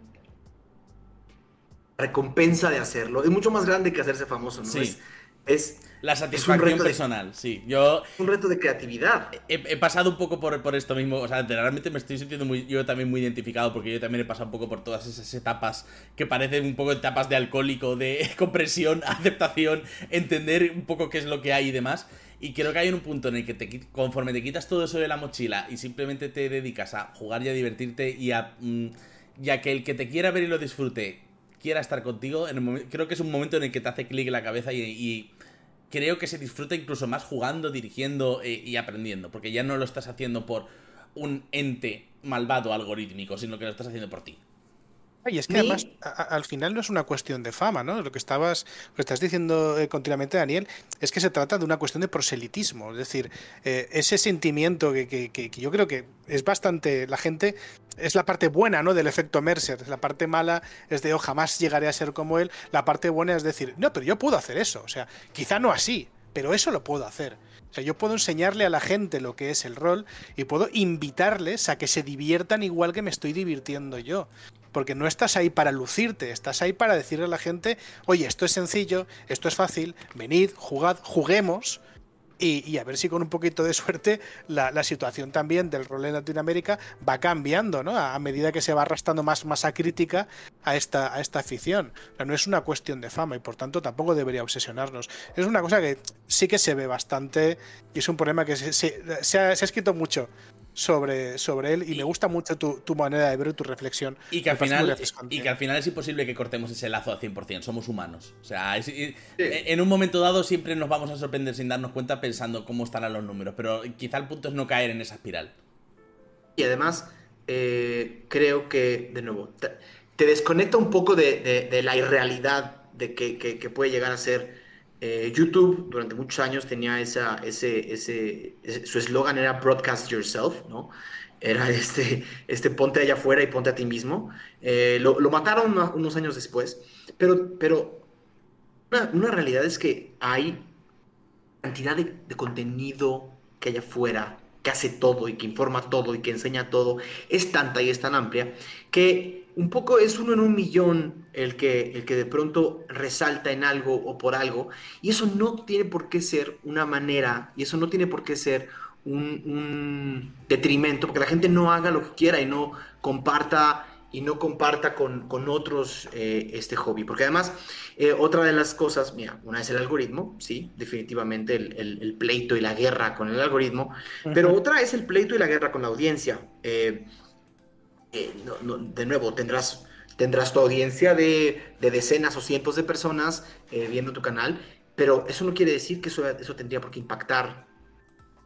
recompensa de hacerlo es mucho más grande que hacerse famoso, ¿no? Es, es, la satisfacción personal, sí. Yo un reto de creatividad. He, pasado un poco por, por, esto mismo, o sea, realmente me estoy sintiendo muy, yo también muy identificado porque yo también he pasado un poco por todas esas etapas que parecen un poco etapas de alcohólico, de compresión, aceptación, entender un poco qué es lo que hay y demás. Y creo que hay un punto en el que te, conforme te quitas todo eso de la mochila y simplemente te dedicas a jugar y a divertirte y a, mm, y que el que te quiera ver y lo disfrute quiera estar contigo, en creo que es un momento en el que te hace clic en la cabeza y, creo que se disfruta incluso más jugando, dirigiendo eh, y aprendiendo, porque ya no lo estás haciendo por un ente malvado algorítmico, sino que lo estás haciendo por ti. Y es que además al final no es una cuestión de fama, ¿no? Lo que estabas, lo que estás diciendo eh, continuamente, Daniel, es que se trata de una cuestión de proselitismo. Es decir, eh, ese sentimiento que, que, que, yo creo que es bastante. La gente. Es la parte buena, ¿no? Del efecto Mercer. La parte mala es de, oh, jamás llegaré a ser como él. La parte buena es decir, no, pero yo puedo hacer eso. O sea, quizá no así, pero eso lo puedo hacer. O sea, yo puedo enseñarle a la gente lo que es el rol y puedo invitarles a que se diviertan igual que me estoy divirtiendo yo porque no estás ahí para lucirte, estás ahí para decirle a la gente, oye, esto es sencillo, esto es fácil, venid, jugad, juguemos. Y, a ver si con un poquito de suerte la, situación también del rol en Latinoamérica va cambiando, ¿no? A, medida que se va arrastrando más masa crítica a esta, a esta afición. no es una cuestión de fama y por tanto tampoco debería obsesionarnos. Es una cosa que sí que se ve bastante y es un problema que se ha escrito mucho sobre, sobre él y, me gusta mucho tu, manera de ver tu reflexión. Y que, al final, y que al final es imposible que cortemos ese lazo al 100%, somos humanos. O sea, en un momento dado siempre nos vamos a sorprender sin darnos cuenta pensando cómo estarán los números, pero quizá el punto es no caer en esa espiral. Y además, eh, creo que, de nuevo, te, desconecta un poco de, la irrealidad de que puede llegar a ser eh, YouTube durante muchos años tenía ese, ese, su eslogan era Broadcast Yourself, ¿no? Era este, este ponte allá afuera y ponte a ti mismo. Eh, lo, mataron unos años después, pero, pero una, realidad es que hay cantidad de, de contenido que hay afuera que hace todo y que informa todo y que enseña todo, es tanta y es tan amplia que un poco es uno en un millón el que, el que de pronto resalta en algo o por algo, y eso no tiene por qué ser una manera, y eso no tiene por qué ser un, detrimento, porque la gente no haga lo que quiera y no comparta y no comparta con, otros eh, este hobby. Porque además, eh, otra de las cosas, mira, una es el algoritmo, sí, definitivamente el, pleito y la guerra con el algoritmo, pero otra es el pleito y la guerra con la audiencia. Eh, eh, de nuevo, tendrás, tendrás tu audiencia de, decenas o cientos de personas eh, viendo tu canal pero eso no quiere decir que eso, eso tendría por qué impactar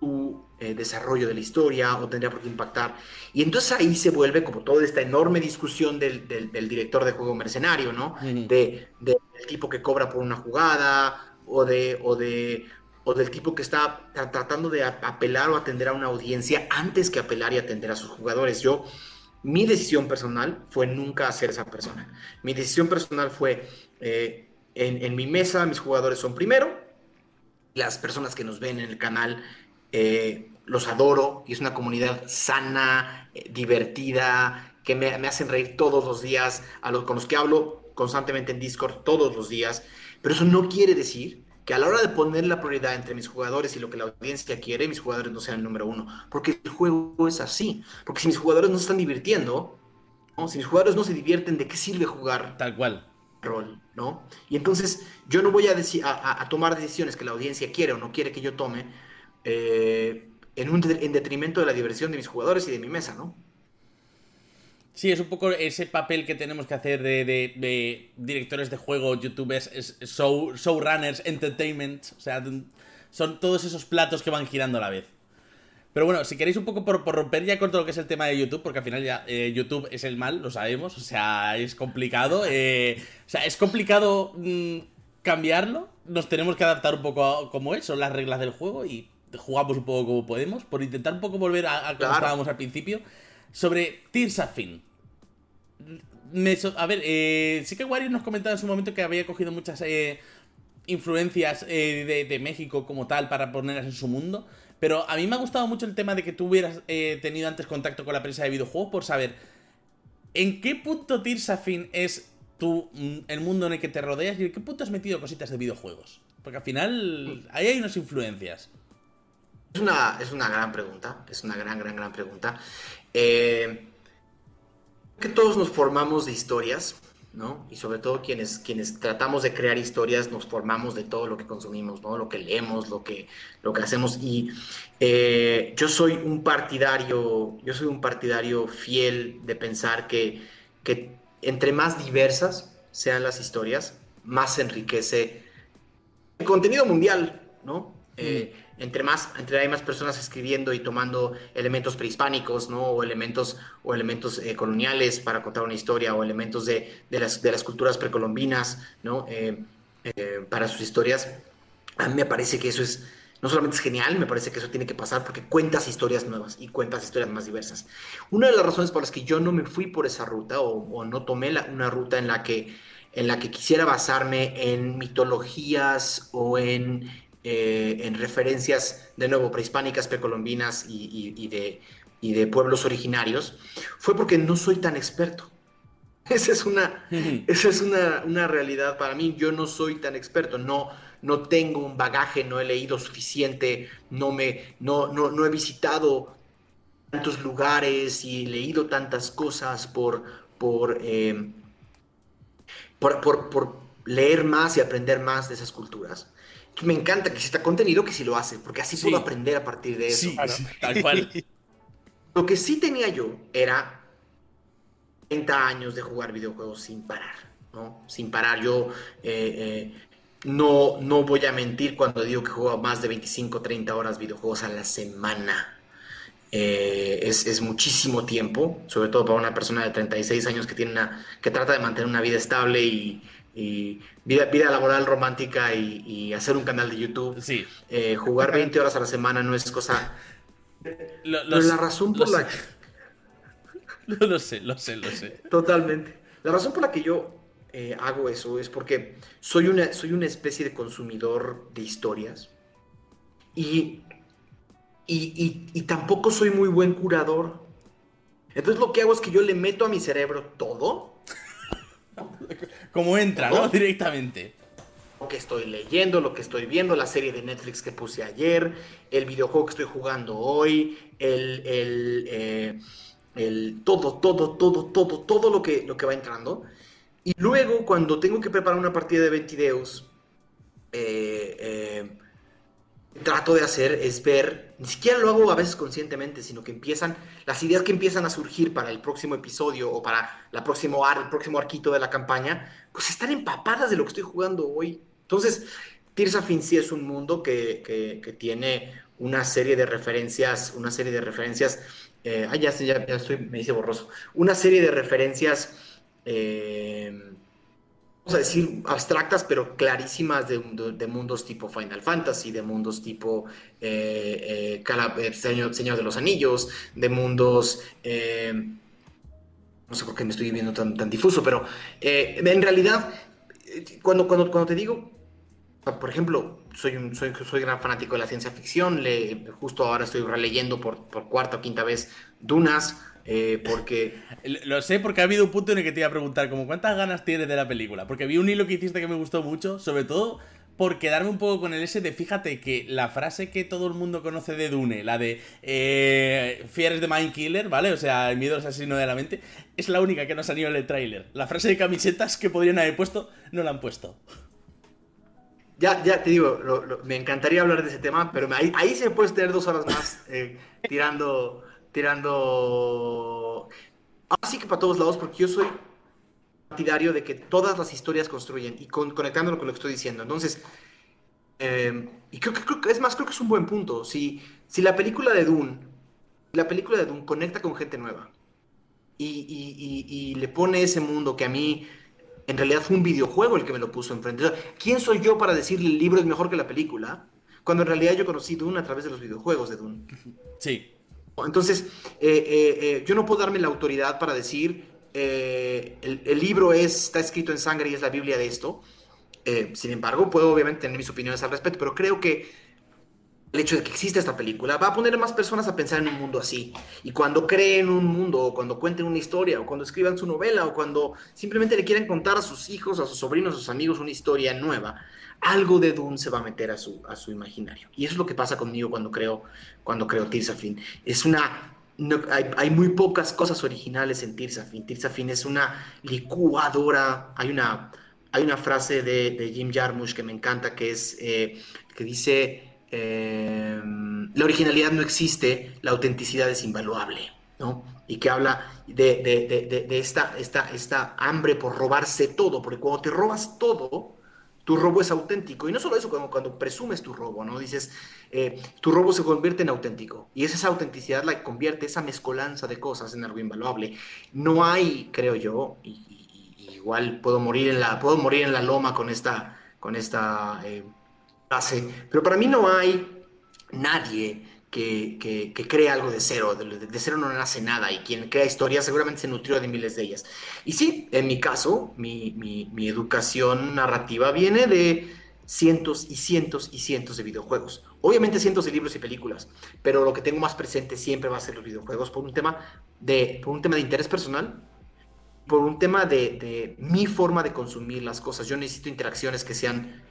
tu eh, desarrollo de la historia o tendría por qué impactar. Y entonces ahí se vuelve como toda esta enorme discusión del, del, director de juego mercenario, ¿no? de, del tipo que cobra por una jugada o de, o de, o del tipo que está tratando de apelar o atender a una audiencia antes que apelar y atender a sus jugadores. Yo, mi decisión personal fue nunca ser esa persona. Mi decisión personal fue, eh, en, mi mesa mis jugadores son primero, las personas que nos ven en el canal eh, los adoro y es una comunidad sana, eh, divertida, que me, hacen reír todos los días, a los, con los que hablo constantemente en Discord todos los días, pero eso no quiere decir que a la hora de poner la prioridad entre mis jugadores y lo que la audiencia quiere, mis jugadores no sean el número uno, porque el juego es así, porque si mis jugadores no se están divirtiendo, si mis jugadores no se divierten, ¿de qué sirve jugar? Tal cual. Rol, ¿no? Y entonces yo no voy a, a, a tomar decisiones que la audiencia quiere o no quiere que yo tome, eh, en, un, en detrimento de la diversión de mis jugadores y de mi mesa, ¿no? Sí, es un poco ese papel que tenemos que hacer de, directores de juego, youtubers, show, showrunners, entertainment. O sea, son todos esos platos que van girando a la vez. Pero bueno, si queréis un poco por, romper ya con todo lo que es el tema de YouTube, porque al final ya eh, YouTube es el mal, lo sabemos. O sea, es complicado. Eh, o sea, es complicado mm, cambiarlo. Nos tenemos que adaptar un poco a cómo es, son las reglas del juego y jugamos un poco como podemos, por intentar un poco volver a, a como estábamos al principio, sobre Tears of Fin. a ver, eh, sí que Wario nos comentaba en su momento que había cogido muchas eh, influencias eh, de, México como tal para ponerlas en su mundo, pero a mí me ha gustado mucho el tema de que tú hubieras tenido antes contacto con la prensa de videojuegos por saber en qué punto Tears of Fin es tu, mm, el mundo en el que te rodeas y en qué punto has metido cositas de videojuegos. Porque al final ahí hay unas influencias. Es una, es una gran pregunta, es una gran, gran, gran pregunta. Eh, que todos nos formamos de historias, ¿no? Y sobre todo quienes, quienes tratamos de crear historias nos formamos de todo lo que consumimos, ¿no? Lo que leemos, lo que, lo que hacemos. Y eh, yo soy un partidario, yo soy un partidario fiel de pensar que, que entre más diversas sean las historias, más enriquece el contenido mundial, ¿no? Eh, entre más, entre hay más personas escribiendo y tomando elementos prehispánicos, ¿no? O elementos, o elementos eh, coloniales para contar una historia, o elementos de, de, las, de las, culturas precolombinas, ¿no? Eh, eh, para sus historias. A mí me parece que eso es, no solamente es genial, me parece que eso tiene que pasar porque cuentas historias nuevas y cuentas historias más diversas. Una de las razones por las que yo no me fui por esa ruta o, o no tomé la, una ruta en la que en la que quisiera basarme en mitologías o en eh, en referencias, de nuevo, prehispánicas, precolombinas y, y, de, y de pueblos originarios, fue porque no soy tan experto. Esa es una, esa es una, una, realidad para mí. Yo no soy tan experto, no, no tengo un bagaje, no he leído suficiente, no, me, no, no, no he visitado tantos lugares y leído tantas cosas por, por, eh, por, por, por, leer más y aprender más de esas culturas me encanta que exista contenido que sí lo hace, porque así puedo aprender a partir de eso. Sí, tal cual. Lo que sí tenía yo era 30 años de jugar videojuegos sin parar, ¿no? Sin parar. Yo eh, eh, no, no voy a mentir cuando digo que juego más de 25, 30 horas videojuegos a la semana. Eh, es, es, muchísimo tiempo, sobre todo para una persona de 36 años que, tiene una, que trata de mantener una vida estable y, y vida, vida laboral romántica y, hacer un canal de YouTube. Sí. Eh, jugar 20 horas a la semana no es cosa... Pero la razón por la... que... lo sé, lo sé, lo sé. Totalmente. La razón por la que yo eh, hago eso es porque soy una, soy una especie de consumidor de historias y, y, y tampoco soy muy buen curador. Entonces lo que hago es que yo le meto a mi cerebro todo como entra, ¿no? Directamente. Lo que estoy leyendo, lo que estoy viendo, la serie de Netflix que puse ayer, el videojuego que estoy jugando hoy, el, el, eh, el todo, todo, todo, todo, todo lo que, lo que va entrando. Y luego, cuando tengo que preparar una partida de Ventideus, eh, eh, trato de hacer es ver, ni siquiera lo hago a veces conscientemente, sino que empiezan, las ideas que empiezan a surgir para el próximo episodio o para la próximo ar, el próximo arquito de la campaña, pues están empapadas de lo que estoy jugando hoy. Entonces, Fin sí es un mundo que, que, tiene una serie de referencias, una serie de referencias, eh, ya, ya, ya, estoy, me dice borroso, una serie de referencias, eh, vamos a decir, abstractas, pero clarísimas de, mundos tipo Final Fantasy, de mundos tipo eh, eh Señor, Señor, de los Anillos, de mundos no sé por qué me estoy viendo tan, tan difuso, pero en realidad, cuando, cuando, cuando te digo por ejemplo, soy, un, soy, soy gran fanático de la ciencia ficción, le, justo ahora estoy releyendo por, por cuarta o quinta vez Dunas, eh, porque... Lo sé porque ha habido un punto en el que te iba a preguntar, como cuántas ganas tienes de la película, porque vi un hilo que hiciste que me gustó mucho, sobre todo por quedarme un poco con el ese de, fíjate que la frase que todo el mundo conoce de Dune, la de eh, Fear de Mind Killer, ¿vale? O sea, el miedo al asesino de la mente, es la única que no salió en el tráiler. La frase de camisetas que podrían haber puesto, no la han puesto ya, ya te digo, me encantaría hablar de ese tema, pero ahí, ahí se puede tener dos horas más eh, tirando, tirando. Ahora sí que para todos lados, porque yo soy partidario de que todas las historias construyen y conectándolo con lo que estoy diciendo. Entonces, em, y creo que, es más, creo que es un buen punto. Si, si la película de Dune, la película de Dune conecta con gente nueva y, y le pone ese mundo que a mí en realidad fue un videojuego el que me lo puso enfrente. ¿Quién soy yo para decirle el libro es mejor que la película? Cuando en realidad yo conocí Dune a través de los videojuegos de Dune. Sí. Entonces, eh, eh, eh, yo no puedo darme la autoridad para decir, el, el, libro es, está escrito en sangre y es la Biblia de esto. sin embargo, puedo obviamente tener mis opiniones al respecto, pero creo que el hecho de que exista esta película va a poner a más personas a pensar en un mundo así. Y cuando creen un mundo, o cuando cuenten una historia, o cuando escriban su novela, o cuando simplemente le quieren contar a sus hijos, a sus sobrinos, a sus amigos una historia nueva, algo de Dune se va a meter a su, a su imaginario. Y eso es lo que pasa conmigo cuando creo, cuando creo Tirsafin. Es una hay, muy pocas cosas originales en Tirsafin. Tirsafin es una licuadora. Hay una, hay una frase de, Jim Jarmusch que me encanta que es eh, que dice Em, la originalidad no existe, la autenticidad es invaluable, ¿no? Y que habla de, esta, esta, esta, hambre por robarse todo, porque cuando te robas todo, tu robo es auténtico. Y no solo eso, cuando, cuando presumes tu robo, ¿no? Dices, eh, tu robo se convierte en auténtico. Y es esa autenticidad la que convierte esa mezcolanza de cosas en algo invaluable. No hay, creo yo, y, igual puedo morir en la, puedo morir en la loma con esta, con esta eh, pero para mí no hay nadie que, que, cree algo de cero, de, cero no nace nada y quien crea historias seguramente se nutrió de miles de ellas. Y sí, en mi caso, mi, mi, educación narrativa viene de cientos y cientos y cientos de videojuegos. Obviamente cientos de libros y películas, pero lo que tengo más presente siempre va a ser los videojuegos por un tema de, por un tema de interés personal, por un tema de, de mi forma de consumir las cosas. Yo necesito interacciones que sean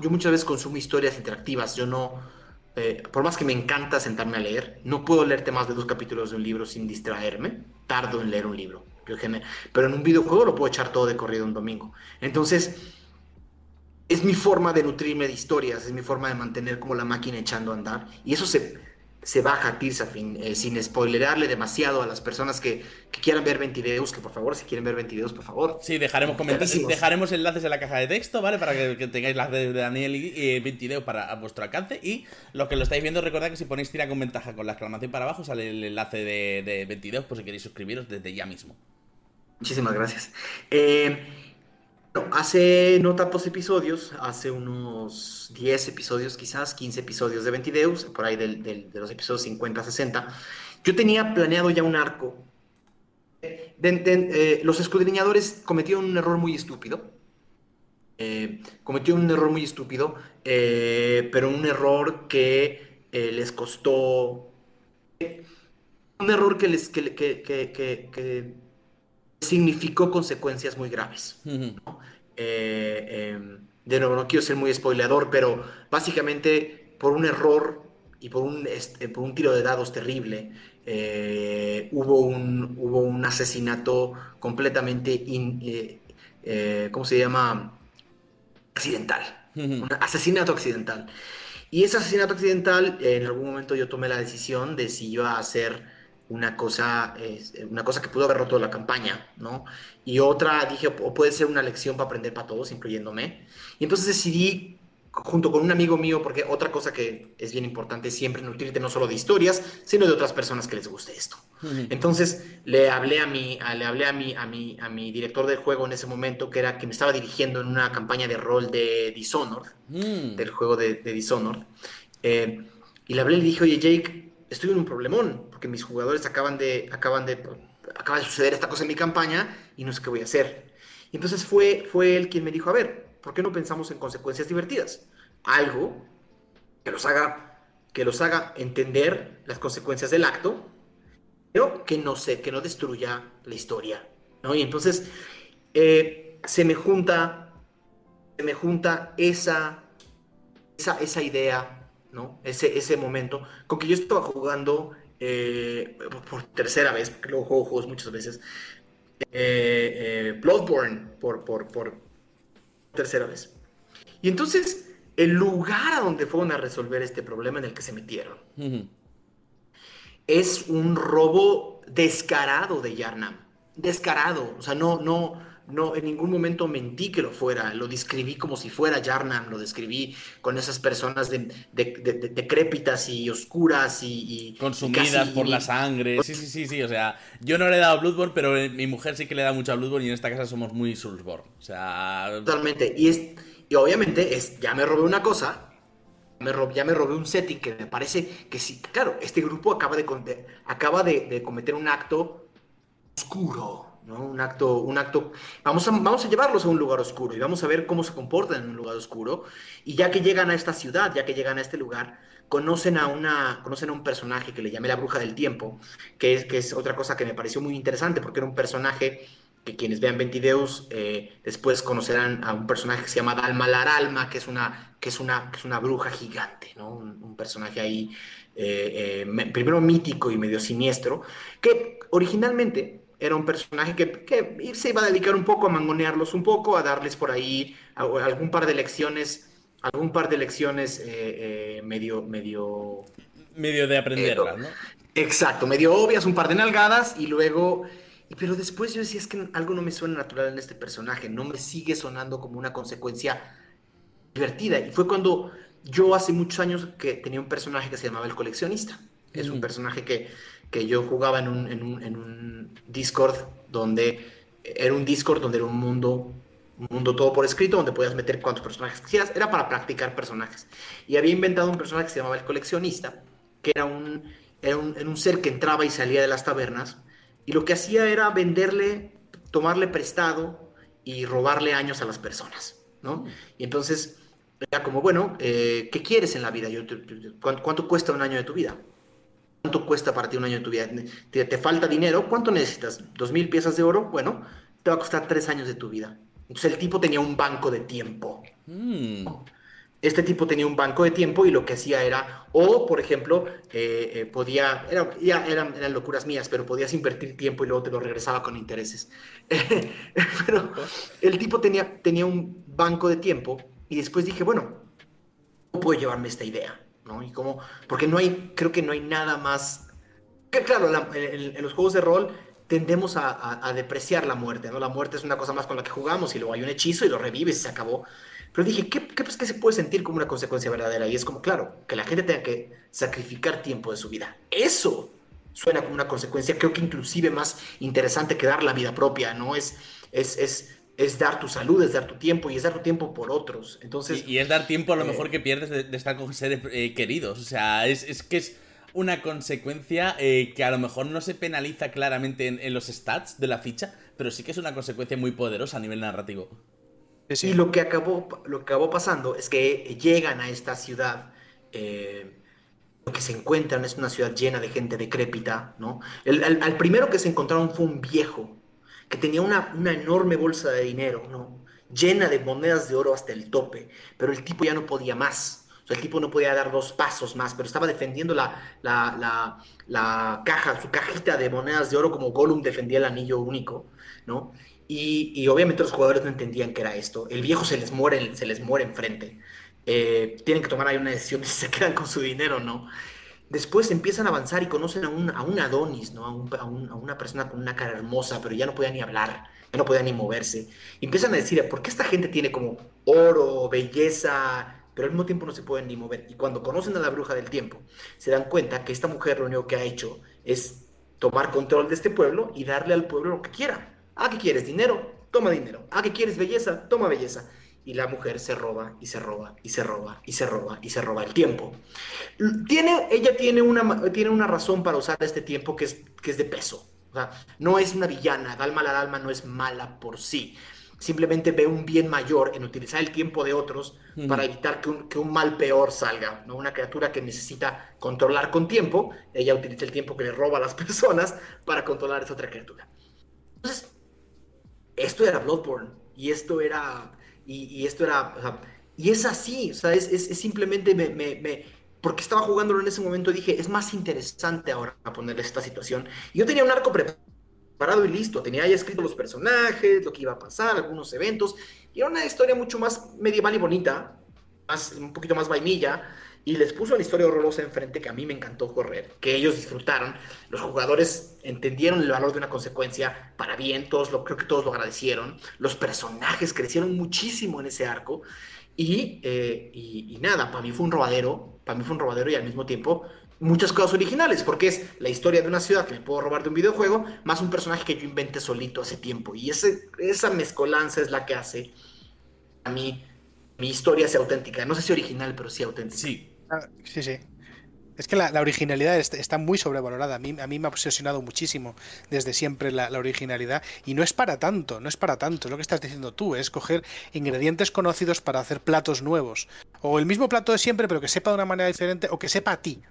yo muchas veces consumo historias interactivas, yo no, eh, por más que me encanta sentarme a leer, no puedo leerte más de dos capítulos de un libro sin distraerme, tardo en leer un libro, pero en un videojuego lo puedo echar todo de corrido un domingo. Entonces, es mi forma de nutrirme de historias, es mi forma de mantener como la máquina echando a andar, y eso se, se baja Tirsafin, eh, sin spoilerarle demasiado a las personas que, quieran ver Ventideus, que por favor, si quieren ver Ventideus, por favor. Sí, dejaremos comentarios, dejaremos enlaces en la caja de texto, ¿vale? Para que, tengáis las de Daniel y eh, Ventideus para a vuestro alcance. Y los que lo estáis viendo, recordad que si ponéis tira con ventaja con la exclamación para abajo, sale el enlace de, de por si queréis suscribiros desde ya mismo. Muchísimas gracias. Eh, hace no tantos episodios, hace unos 10 episodios quizás, 15 episodios de Ventideus, por ahí de los episodios 50, 60, yo tenía planeado ya un arco. Eh, los escudriñadores cometieron un error muy estúpido. Eh, cometieron un error muy estúpido, eh, pero un error que les costó... Un error que les... que, que, que significó consecuencias muy graves. Eh, em, de nuevo, no quiero ser muy spoileador, pero básicamente por un error y por un, este, por un tiro de dados terrible, eh, hubo, un, hubo un asesinato completamente, eh, ¿cómo se llama? Accidental. Un asesinato accidental. Y ese asesinato accidental, en algún momento yo tomé la decisión de si iba a hacer una cosa, una cosa que pudo haber roto la campaña, ¿no? Y otra, dije, o puede ser una lección para aprender para todos, incluyéndome. Y entonces decidí junto con un amigo mío, porque otra cosa que es bien importante siempre nutrirte no solo de historias, sino de otras personas que les guste esto. Entonces le hablé a mi, le hablé a mi, a mi, a mi director del juego en ese momento, que era que me estaba dirigiendo en una campaña de rol de Dishonored, mm. del juego de, Dishonored. Eh, y le hablé y le dije, oye Jake, estoy en un problemón, porque mis jugadores acaban de, acaban de, acaba de suceder esta cosa en mi campaña y no sé qué voy a hacer. Y entonces fue, fue él quien me dijo, a ver, ¿por qué no pensamos en consecuencias divertidas? Algo que los haga, que los haga entender las consecuencias del acto pero que no sé, que no destruya la historia, ¿no? Y entonces eh, se me junta, se me junta esa, esa, esa idea, ¿no? Ese, ese momento, con que yo estaba jugando eh, por, tercera vez, porque luego juego juegos muchas veces, eh, Bloodborne por, por, por tercera vez. Y entonces, el lugar a donde fueron a resolver este problema en el que se metieron, es un robo descarado de Yarnam. Descarado. O sea, no, no, no, en ningún momento mentí que lo fuera. Lo describí como si fuera Yarnam. Lo describí con esas personas de, decrépitas y oscuras y. Consumidas por la sangre. Sí, sí, sí, sí. O sea, yo no le he dado a Bloodborne, pero mi mujer sí que le da mucho a Bloodborne y en esta casa somos muy Soulsborne. O sea. Totalmente. Y, es, y obviamente es, ya me robé una cosa me ya me robé un setting que me parece que sí, claro, este grupo acaba de, acaba de, cometer un acto oscuro, ¿no? Un acto, un acto, vamos a, vamos a llevarlos a un lugar oscuro y vamos a ver cómo se comportan en un lugar oscuro. Y ya que llegan a esta ciudad, ya que llegan a este lugar, conocen a, una, conocen a un personaje que le llamé la bruja del tiempo, que es, que es otra cosa que me pareció muy interesante porque era un personaje que quienes vean Ventideus eh, después conocerán a un personaje que se llama Dalmalar Alma, que es una, que es una, que es una bruja gigante, ¿no? un, personaje ahí, eh, eh, primero mítico y medio siniestro, que originalmente era un personaje que, que, se iba a dedicar un poco a mangonearlos un poco, a darles por ahí algún par de lecciones, algún par de lecciones medio, medio... Medio de aprenderlas, ¿no? Exacto, medio obvias, un par de nalgadas y luego pero después yo decía, es que algo no me suena natural en este personaje, no me sigue sonando como una consecuencia divertida. Y fue cuando yo hace muchos años que tenía un personaje que se llamaba El Coleccionista. Es un personaje que, que yo jugaba en un, en, un, en un, Discord donde era un Discord donde era un mundo, un mundo todo por escrito, donde podías meter cuantos personajes quisieras. Era para practicar personajes. Y había inventado un personaje que se llamaba El Coleccionista, que era un, era un, era un ser que entraba y salía de las tabernas y lo que hacía era venderle, tomarle prestado y robarle años a las personas, ¿no? Y entonces era como, bueno, eh, ¿qué quieres en la vida? Yo, ¿cuánto, cuesta un año de tu vida? ¿Cuánto cuesta para ti un año de tu vida? ¿Te, falta dinero? ¿Cuánto necesitas? ¿Dos mil piezas de oro? Bueno, te va a costar tres años de tu vida. Entonces el tipo tenía un banco de tiempo. Mm este tipo tenía un banco de tiempo y lo que hacía era, o por ejemplo, eh, eh, podía, era, ya eran, eran, locuras mías, pero podías invertir tiempo y luego te lo regresaba con intereses. pero el tipo tenía, tenía un banco de tiempo y después dije, bueno, ¿cómo puedo llevarme esta idea? ¿No? Y como, porque no hay, creo que no hay nada más, que claro, en, los juegos de rol tendemos a, a, depreciar la muerte, ¿no? La muerte es una cosa más con la que jugamos y luego hay un hechizo y lo revives y se acabó. Pero dije, ¿qué, qué, pues, ¿qué se puede sentir como una consecuencia verdadera? Y es como, claro, que la gente tenga que sacrificar tiempo de su vida. Eso suena como una consecuencia, creo que inclusive más interesante que dar la vida propia, ¿no? Es, es, es, es dar tu salud, es dar tu tiempo y es dar tu tiempo por otros. Entonces, y, es dar tiempo a lo eh, mejor que pierdes de, estar con seres eh, queridos. O sea, es, es, que es una consecuencia eh, que a lo mejor no se penaliza claramente en, en, los stats de la ficha, pero sí que es una consecuencia muy poderosa a nivel narrativo. Y lo que, acabó, lo que acabó pasando es que llegan a esta ciudad, eh, lo que se encuentran es una ciudad llena de gente decrépita, ¿no? El, al, primero que se encontraron fue un viejo, que tenía una, una enorme bolsa de dinero, ¿no? Llena de monedas de oro hasta el tope, pero el tipo ya no podía más. O sea, el tipo no podía dar dos pasos más, pero estaba defendiendo la, la, la, la caja, su cajita de monedas de oro como Gollum defendía el anillo único, ¿no? Y, obviamente los jugadores no entendían qué era esto. El viejo se les muere, se les muere enfrente. Eh, tienen que tomar ahí una decisión de si se quedan con su dinero o no. Después empiezan a avanzar y conocen a un, a Adonis, ¿no? A, a, una persona con una cara hermosa, pero ya no podía ni hablar, ya no podía ni moverse. Empiezan a decir, ¿por qué esta gente tiene como oro, belleza, pero al mismo tiempo no se pueden ni mover. Y cuando conocen a la bruja del tiempo, se dan cuenta que esta mujer lo único que ha hecho es tomar control de este pueblo y darle al pueblo lo que quiera. Ah, ¿qué quieres? ¿Dinero? Toma dinero. Ah, ¿qué quieres? Belleza? Toma belleza. Y la mujer se roba y se roba y se roba y se roba y se roba el tiempo. Tiene, ella tiene una, tiene una razón para usar este tiempo que es, que es de peso. O sea, no es una villana. Dalma la Dalma no es mala por sí simplemente ve un bien mayor en utilizar el tiempo de otros para evitar que un, que un, mal peor salga. ¿no? Una criatura que necesita controlar con tiempo, ella utiliza el tiempo que le roba a las personas para controlar a esa otra criatura. Entonces, esto era Bloodborne y esto era... Y, esto era... y es así, o sea, es, es, simplemente me, me, me, porque estaba jugándolo en ese momento, dije, es más interesante ahora ponerle esta situación. Y yo tenía un arco preparado parado y listo. Tenía ya escrito los personajes, lo que iba a pasar, algunos eventos. Y era una historia mucho más medieval y bonita, más, un poquito más vainilla. Y les puso una historia horrorosa enfrente que a mí me encantó correr, que ellos disfrutaron. Los jugadores entendieron el valor de una consecuencia para bien, todos lo, creo que todos lo agradecieron. Los personajes crecieron muchísimo en ese arco. Y, eh, y, y nada, para mí fue un robadero, para mí fue un robadero y al mismo tiempo muchas cosas originales, porque es la historia de una ciudad que me puedo robar de un videojuego, más un personaje que yo inventé solito hace tiempo. Y ese, esa mezcolanza es la que hace a mí mi historia sea auténtica. No sé si original, pero sí auténtica. Sí, sí. Es que la, originalidad está muy sobrevalorada. A mí, a mí me ha obsesionado muchísimo desde siempre la, la, originalidad. Y no es para tanto, no es para tanto. Es lo que estás diciendo tú, es coger ingredientes conocidos para hacer platos nuevos. O el mismo plato de siempre, pero que sepa de una manera diferente o que sepa a ti.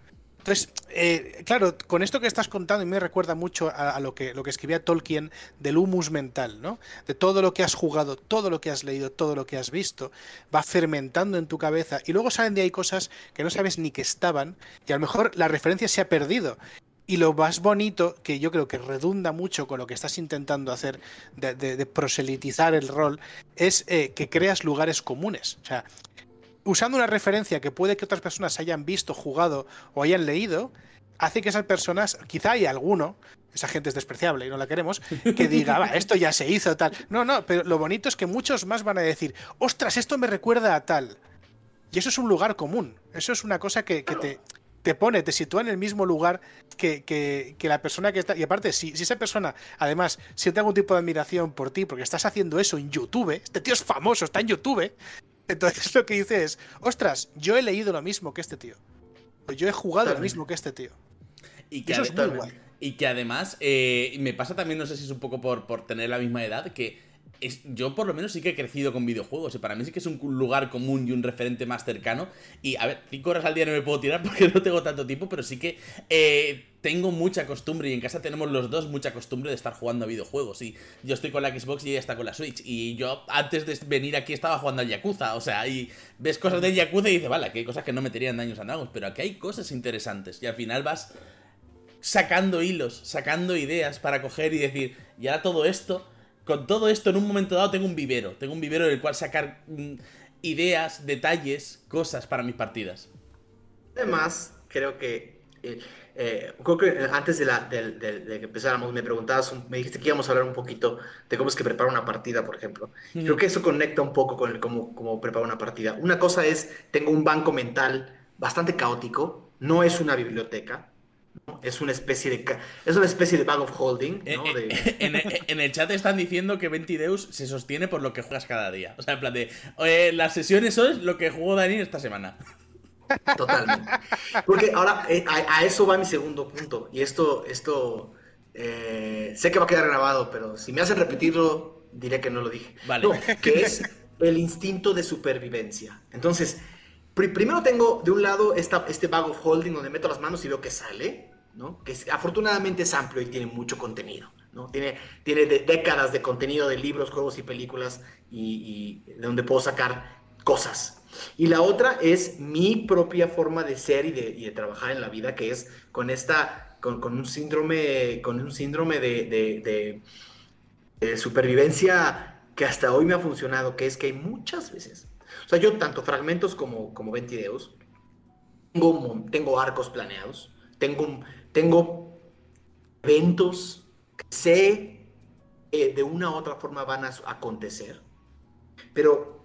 Entonces, eh, claro, con esto que estás contando, y me recuerda mucho a, lo, que, lo que escribía Tolkien del humus mental, ¿no? De todo lo que has jugado, todo lo que has leído, todo lo que has visto, va fermentando en tu cabeza y luego salen de ahí cosas que no sabes ni que estaban y a lo mejor la referencia se ha perdido. Y lo más bonito, que yo creo que redunda mucho con lo que estás intentando hacer de, proselitizar el rol, es eh, que creas lugares comunes. O sea, usando una referencia que puede que otras personas hayan visto, jugado o hayan leído, hace que esas personas, quizá hay alguno, esa gente es despreciable y no la queremos, que diga, va, esto ya se hizo tal. No, no, pero lo bonito es que muchos más van a decir, ostras, esto me recuerda a tal. Y eso es un lugar común, eso es una cosa que, te, te pone, te sitúa en el mismo lugar que, que, la persona que está. Y aparte, si, si, esa persona, además, siente algún tipo de admiración por ti, porque estás haciendo eso en YouTube, este tío es famoso, está en YouTube, entonces lo que dice es, ostras, yo he leído lo mismo que este tío. O yo he jugado lo mismo que este tío. Y que, es muy guay. y que además, eh, me pasa también, no sé si es un poco por, por tener la misma edad, que yo por lo menos sí que he crecido con videojuegos. Y para mí sí que es un lugar común y un referente más cercano. Y a ver, 5 horas al día no me puedo tirar porque no tengo tanto tiempo, pero sí que eh, tengo mucha costumbre. Y en casa tenemos los dos mucha costumbre de estar jugando a videojuegos. Y yo estoy con la Xbox y ella está con la Switch. Y yo antes de venir aquí estaba jugando al Yakuza. O sea, y ves cosas del Yakuza y dices, vale, que hay cosas que no meterían daños andagos. Pero aquí hay cosas interesantes. Y al final vas sacando hilos, sacando ideas para coger y decir, y ahora todo esto con todo esto, en un momento dado, tengo un vivero. Tengo un vivero del cual sacar mm, ideas, detalles, cosas para mis partidas. Además, creo que. Eh, eh, creo que antes de, la, que empezáramos, me preguntabas, me dijiste que íbamos a hablar un poquito de cómo es que prepara una partida, por ejemplo. Creo que eso conecta un poco con el cómo, cómo prepara una partida. Una cosa es, tengo un banco mental bastante caótico, no es una biblioteca, es una especie de es una especie de bag of holding. Eh, eh, en, el chat están diciendo que Ventideus se sostiene por lo que juegas cada día. O sea, en plan de las sesiones son lo que jugó Dani esta semana. Totalmente. Porque ahora eh, a, eso va mi segundo punto. Y esto, esto sé que va a quedar grabado, pero si me hacen repetirlo, diré que no lo dije. Vale. que es el instinto de supervivencia. Entonces, primero tengo de un lado esta, este bag of holding donde meto las manos y veo que sale, Que afortunadamente es amplio y tiene mucho contenido, ¿no? Tiene, tiene décadas de contenido de libros, juegos y películas y, de donde puedo sacar cosas. Y la otra es mi propia forma de ser y de, trabajar en la vida, que es con esta, con, un síndrome, con un síndrome de, de supervivencia que hasta hoy me ha funcionado, que es que hay muchas veces o sea, yo tanto fragmentos como, como ventideos, tengo, tengo arcos planeados, tengo, tengo eventos que sé que de una u otra forma van a acontecer, pero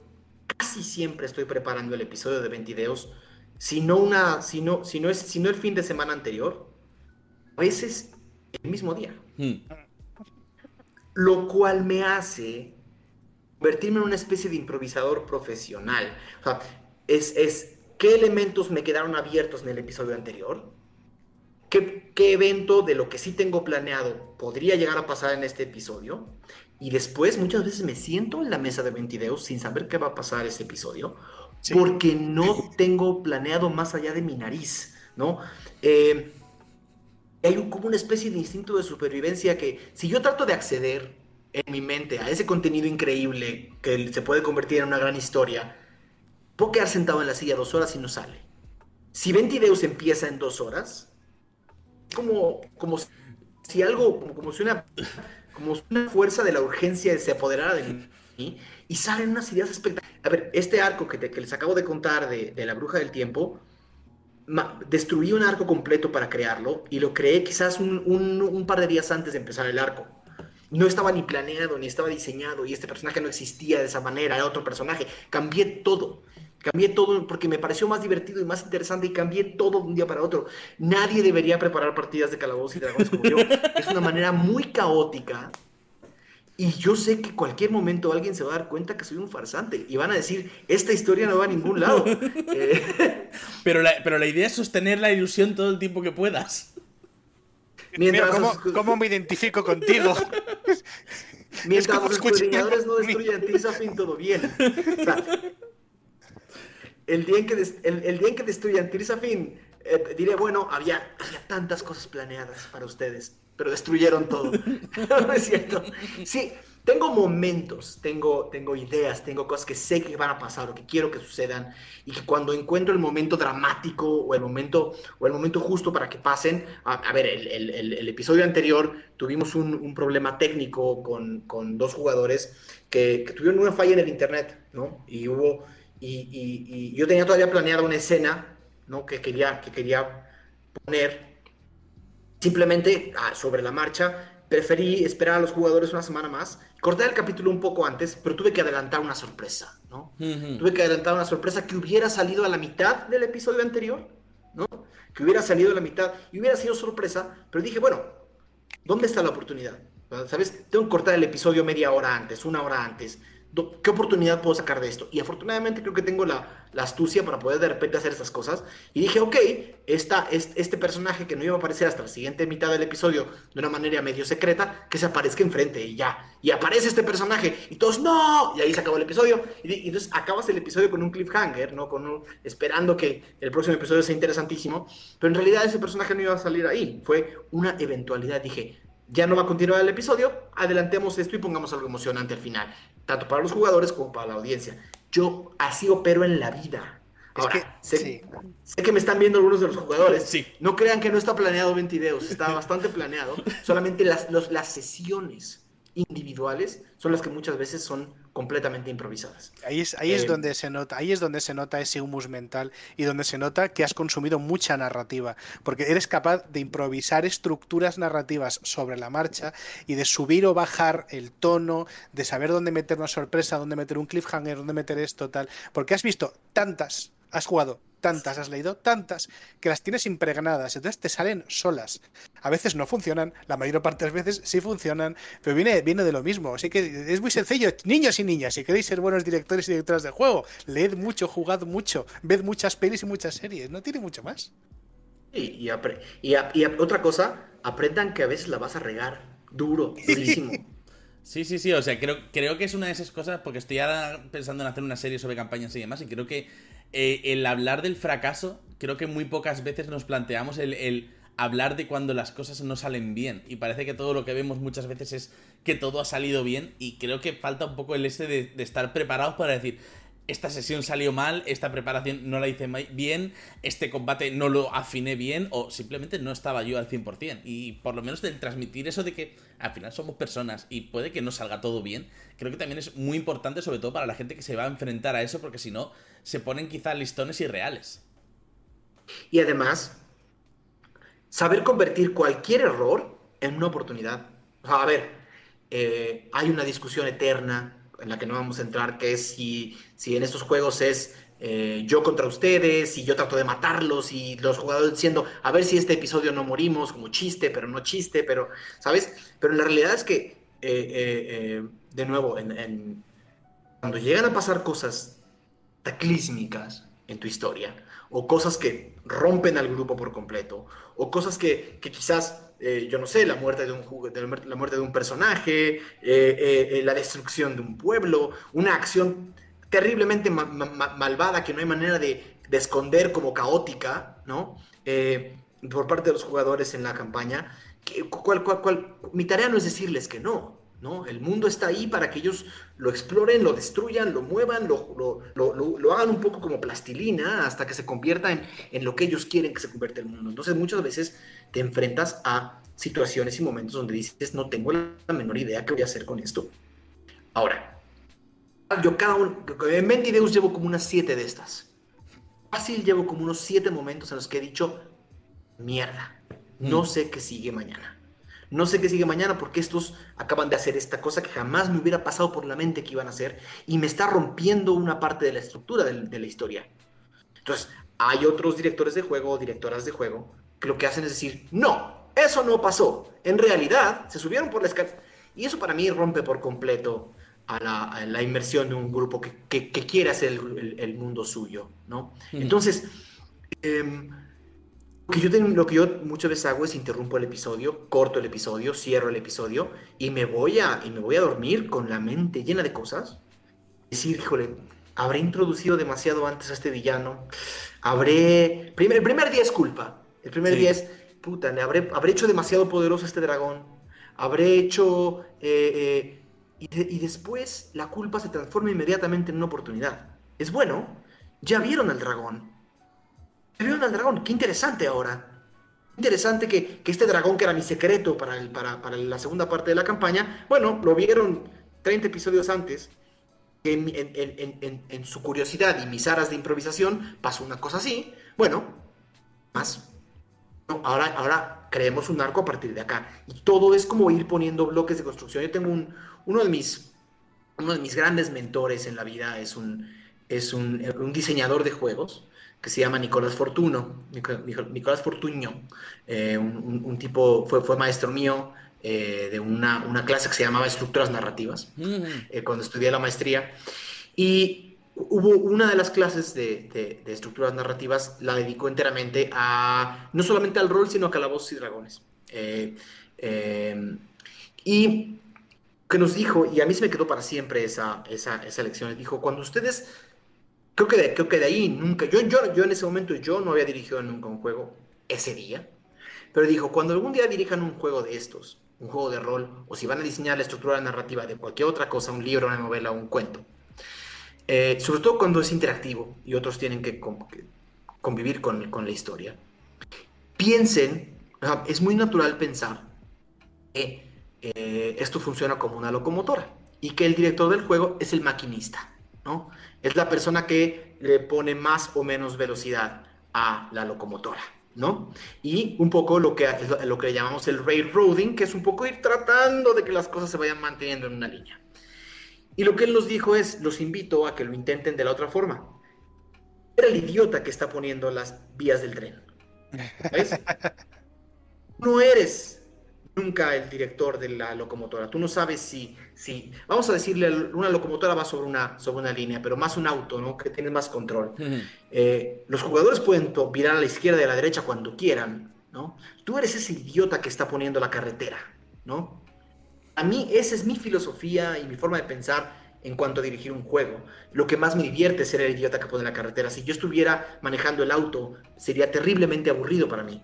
casi siempre estoy preparando el episodio de 20 videos, si no, una, si, no, si, no es, si no el fin de semana anterior, a veces el mismo día. Hmm. Lo cual me hace convertirme en una especie de improvisador profesional. O sea, es, es qué elementos me quedaron abiertos en el episodio anterior, qué, qué evento de lo que sí tengo planeado podría llegar a pasar en este episodio, y después muchas veces me siento en la mesa de 20 sin saber qué va a pasar ese episodio, porque no tengo planeado más allá de mi nariz, ¿no? Eh, hay como una especie de instinto de supervivencia que si yo trato de acceder en mi mente a ese contenido increíble que se puede convertir en una gran historia, puedo quedar sentado en la silla dos horas y no sale. Si Ventideus empieza en dos horas, como, como si algo, como, como si una, como una fuerza de la urgencia se apoderara de mí y salen unas ideas espectaculares. A ver, este arco que, que les acabo de contar de, de la bruja del tiempo, destruí un arco completo para crearlo y lo creé quizás un, un, par de días antes de empezar el arco. No estaba ni planeado, ni estaba diseñado y este personaje no existía de esa manera, era otro personaje. Cambié todo. Cambié todo porque me pareció más divertido y más interesante y cambié todo de un día para otro. Nadie debería preparar partidas de calabozos y dragones como yo. Es una manera muy caótica y yo sé que cualquier momento alguien se va a dar cuenta que soy un farsante y van a decir, esta historia no va a ningún lado. Eh, pero, la, pero la idea es sostener la ilusión todo el tiempo que puedas. Mientras ¿cómo, me identifico contigo? Mientras los escudriñadores no destruyan Tizafin, todo bien. El, día en que el, día en que destruyan Tizafin, eh, diré, bueno, había, había tantas cosas planeadas para ustedes pero destruyeron todo. no es cierto. Sí, tengo momentos, tengo, tengo ideas, tengo cosas que sé que van a pasar o que quiero que sucedan y que cuando encuentro el momento dramático o el momento, o el momento justo para que pasen, a, ver, el, episodio anterior tuvimos un, un problema técnico con, con, dos jugadores que, que, tuvieron una falla en el internet, ¿no? Y hubo, y, y, y yo tenía todavía planeada una escena, ¿no? Que quería, que quería poner Simplemente, ah, sobre la marcha, preferí esperar a los jugadores una semana más. Corté el capítulo un poco antes, pero tuve que adelantar una sorpresa, ¿no? Tuve que adelantar una sorpresa que hubiera salido a la mitad del episodio anterior, ¿no? Que hubiera salido a la mitad y hubiera sido sorpresa, pero dije, bueno, ¿dónde está la oportunidad? ¿Sabes? Tengo que cortar el episodio media hora antes, una hora antes. ¿Qué oportunidad puedo sacar de esto? Y afortunadamente creo que tengo la, astucia para poder de repente hacer estas cosas. Y dije, ok, esta, este personaje que no iba a aparecer hasta la siguiente mitad del episodio de una manera medio secreta, que se aparezca enfrente y ya. Y aparece este personaje y todos, no. Y ahí se acabó el episodio. Y, entonces acabas el episodio con un cliffhanger, ¿no? Con esperando que el próximo episodio sea interesantísimo. Pero en realidad ese personaje no iba a salir ahí. Fue una eventualidad. Dije, ya no va a continuar el episodio, adelantemos esto y pongamos algo emocionante al final tanto para los jugadores como para la audiencia. Yo así opero en la vida. Ahora, sé, que me están viendo algunos de los jugadores. Sí. No crean que no está planeado 20 videos, está bastante planeado. Solamente las, las sesiones individuales son las que muchas veces son completamente improvisadas. Ahí es, ahí es eh, donde se nota, ahí es donde se nota ese humus mental y donde se nota que has consumido mucha narrativa, porque eres capaz de improvisar estructuras narrativas sobre la marcha y de subir o bajar el tono, de saber dónde meter una sorpresa, dónde meter un cliffhanger, dónde meter esto, tal, porque has visto tantas, has jugado tantas, has leído tantas, que las tienes impregnadas, entonces te salen solas. A veces no funcionan, la mayor parte de las veces sí funcionan, pero viene, viene de lo mismo. Así que es muy sencillo, niños y niñas, si queréis ser buenos directores y directoras de juego, leed mucho, jugad mucho, ved muchas pelis y muchas series, no tiene mucho más. Y, y, otra cosa, aprendan que a veces la vas a regar duro, durísimo. Sí, sí, sí, o sea, creo, creo que es una de esas cosas, porque estoy ahora pensando en hacer una serie sobre campañas y demás, y creo que eh, el hablar del fracaso, creo que muy pocas veces nos planteamos el, hablar de cuando las cosas no salen bien. Y parece que todo lo que vemos muchas veces es que todo ha salido bien. Y creo que falta un poco el este de, de estar preparados para decir, esta sesión salió mal, esta preparación no la hice bien, este combate no lo afiné bien o simplemente no estaba yo al 100%. Y por lo menos de transmitir eso de que al final somos personas y puede que no salga todo bien, creo que también es muy importante sobre todo para la gente que se va a enfrentar a eso porque si no se ponen quizás listones irreales. Y además, saber convertir cualquier error en una oportunidad. a ver, eh, hay una discusión eterna en la que no vamos a entrar, que es si, si en estos juegos es eh, yo contra ustedes y yo trato de matarlos y los jugadores diciendo, a ver si este episodio no morimos, como chiste, pero no chiste, pero, ¿sabes? Pero la realidad es que, eh, de nuevo, cuando llegan a pasar cosas cataclísmicas en tu historia, o cosas que rompen al grupo por completo, o cosas que, que quizás eh, yo no sé, la muerte de un, la muerte de un personaje, eh, eh, la destrucción de un pueblo, una acción terriblemente malvada que no hay manera de, esconder como caótica, ¿no? por parte de los jugadores en la campaña. cual, cual, mi tarea no es decirles que no, ¿no? El mundo está ahí para que ellos lo exploren, lo destruyan, lo muevan, lo, lo, hagan un poco como plastilina hasta que se convierta en, en, lo que ellos quieren que se convierta el mundo. Entonces muchas veces te enfrentas a situaciones y momentos donde dices, no tengo la menor idea qué voy a hacer con esto. Ahora, yo cada uno, en Mentideus llevo como unas siete de estas. Fácil llevo como unos siete momentos en los que he dicho, mierda, no mm. sé qué sigue mañana. No sé qué sigue mañana porque estos acaban de hacer esta cosa que jamás me hubiera pasado por la mente que iban a hacer y me está rompiendo una parte de la estructura de, de la historia. Entonces, hay otros directores de juego o directoras de juego que lo que hacen es decir, no, eso no pasó. En realidad, se subieron por la escalera. Y eso para mí rompe por completo a la, inmersión de un grupo que, quiere hacer el, mundo suyo, ¿no? Entonces, em, que yo lo que yo muchas veces hago es interrumpo el episodio, corto el episodio, cierro el episodio y me voy a, y me voy a dormir con la mente llena de cosas. Decir, híjole, habré introducido demasiado antes a este villano, habré... Primer, el primer día es culpa, el primer día es, puta, le habré, habré hecho demasiado poderoso a este dragón. Habré hecho... Eh, eh, y, después la culpa se transforma inmediatamente en una oportunidad. Es bueno, ya vieron al dragón. Ya vieron al dragón, qué interesante ahora. Interesante que, este dragón que era mi secreto para, el, para, para, la segunda parte de la campaña, bueno, lo vieron 30 episodios antes. En, en, en su curiosidad y mis aras de improvisación pasó una cosa así. Bueno, más ahora, ahora creemos un arco a partir de acá. Y todo es como ir poniendo bloques de construcción. Yo tengo un, uno, de mis, uno de mis grandes mentores en la vida, es un, es un, un diseñador de juegos que se llama Nicolás Fortuno, Nicolás Fortuño, eh, un, tipo, fue, fue maestro mío eh, de una, una, clase que se llamaba Estructuras Narrativas, mm. eh, cuando estudié la maestría. Y hubo una de las clases de, estructuras narrativas, la dedicó enteramente a, no solamente al rol, sino a calabozos y dragones. Eh, y que nos dijo, y a mí se me quedó para siempre esa, esa, esa lección, dijo, cuando ustedes, creo que de, creo que de ahí nunca, yo, yo, yo en ese momento yo no había dirigido nunca un juego ese día, pero dijo, cuando algún día dirijan un juego de estos, un juego de rol, o si van a diseñar la estructura narrativa de cualquier otra cosa, un libro, una novela, un cuento, eh, sobre todo cuando es interactivo y otros tienen que, convivir con, la historia. Piensen, es muy natural pensar que eh, esto funciona como una locomotora y que el director del juego es el maquinista, ¿no? Es la persona que le pone más o menos velocidad a la locomotora, ¿no? Y un poco lo que, lo que llamamos el railroading, que es un poco ir tratando de que las cosas se vayan manteniendo en una línea. Y lo que él nos dijo es, los invito a que lo intenten de la otra forma. Era el idiota que está poniendo las vías del tren. ¿Ves? No eres nunca el director de la locomotora. Tú no sabes si, si vamos a decirle, una locomotora va sobre una, sobre una línea, pero más un auto, ¿no? Que tiene más control. Eh, los jugadores pueden virar a la izquierda y a la derecha cuando quieran, ¿no? Tú eres ese idiota que está poniendo la carretera, ¿no? A mí esa es mi filosofía y mi forma de pensar en cuanto a dirigir un juego. Lo que más me divierte es ser el idiota que pone la carretera. Si yo estuviera manejando el auto, sería terriblemente aburrido para mí.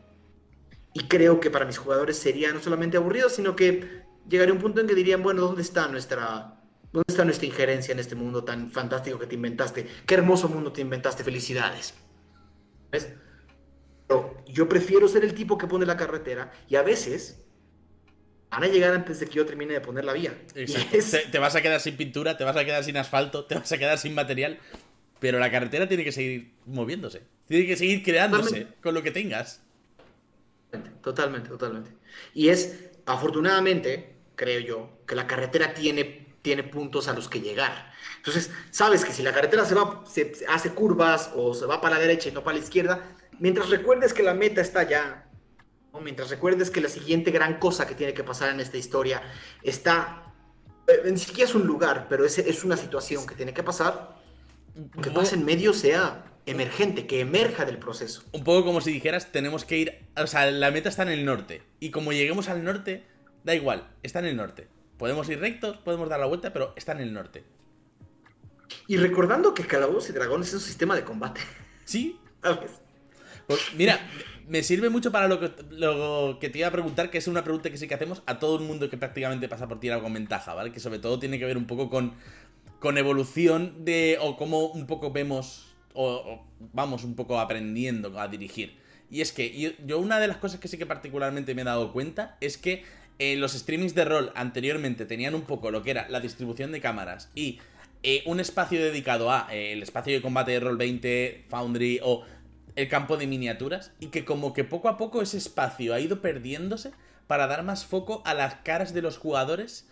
Y creo que para mis jugadores sería no solamente aburrido, sino que llegaría un punto en que dirían, bueno, ¿dónde está nuestra, dónde está nuestra injerencia en este mundo tan fantástico que te inventaste? Qué hermoso mundo te inventaste, felicidades. ¿Ves? Pero yo prefiero ser el tipo que pone la carretera y a veces van a llegar antes de que yo termine de poner la vía. Te, vas a quedar sin pintura, te vas a quedar sin asfalto, te vas a quedar sin material. Pero la carretera tiene que seguir moviéndose. Tiene que seguir creándose con lo que tengas. Totalmente, totalmente. Y es, afortunadamente, creo yo, que la carretera tiene tiene puntos a los que llegar. Entonces, sabes que si la carretera se va, se hace curvas o se va para la derecha y no para la izquierda, mientras recuerdes que la meta está allá, mientras recuerdes que la siguiente gran cosa que tiene que pasar en esta historia está, eh, ni siquiera es un lugar, pero es, es una situación que tiene que pasar, que pase en medio sea emergente, que emerja del proceso. Un poco como si dijeras, tenemos que ir, o sea, la meta está en el norte, y como lleguemos al norte, da igual, está en el norte. Podemos ir rectos, podemos dar la vuelta, pero está en el norte. Y recordando que Calabozos y Dragones es un sistema de combate. Sí. Pues, mira, me sirve mucho para lo que, lo que te iba a preguntar, que es una pregunta que sí que hacemos a todo el mundo que prácticamente pasa por tirar con ventaja, ¿vale? Que sobre todo tiene que ver un poco con, con evolución de. o cómo un poco vemos. O, vamos un poco aprendiendo a dirigir. Y es que yo, una de las cosas que sí que particularmente me he dado cuenta es que eh, los streamings de rol anteriormente tenían un poco lo que era la distribución de cámaras y eh, un espacio dedicado a eh, el espacio de combate de Roll 20, Foundry o el campo de miniaturas y que como que poco a poco ese espacio ha ido perdiéndose para dar más foco a las caras de los jugadores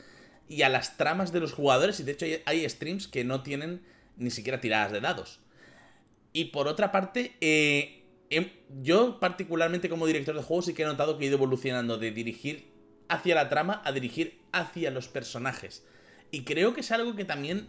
y a las tramas de los jugadores y de hecho hay, streams que no tienen ni siquiera tiradas de dados. Y por otra parte, eh, em, yo particularmente como director de juegos sí que he notado que he ido evolucionando de dirigir hacia la trama a dirigir hacia los personajes. Y creo que es algo que también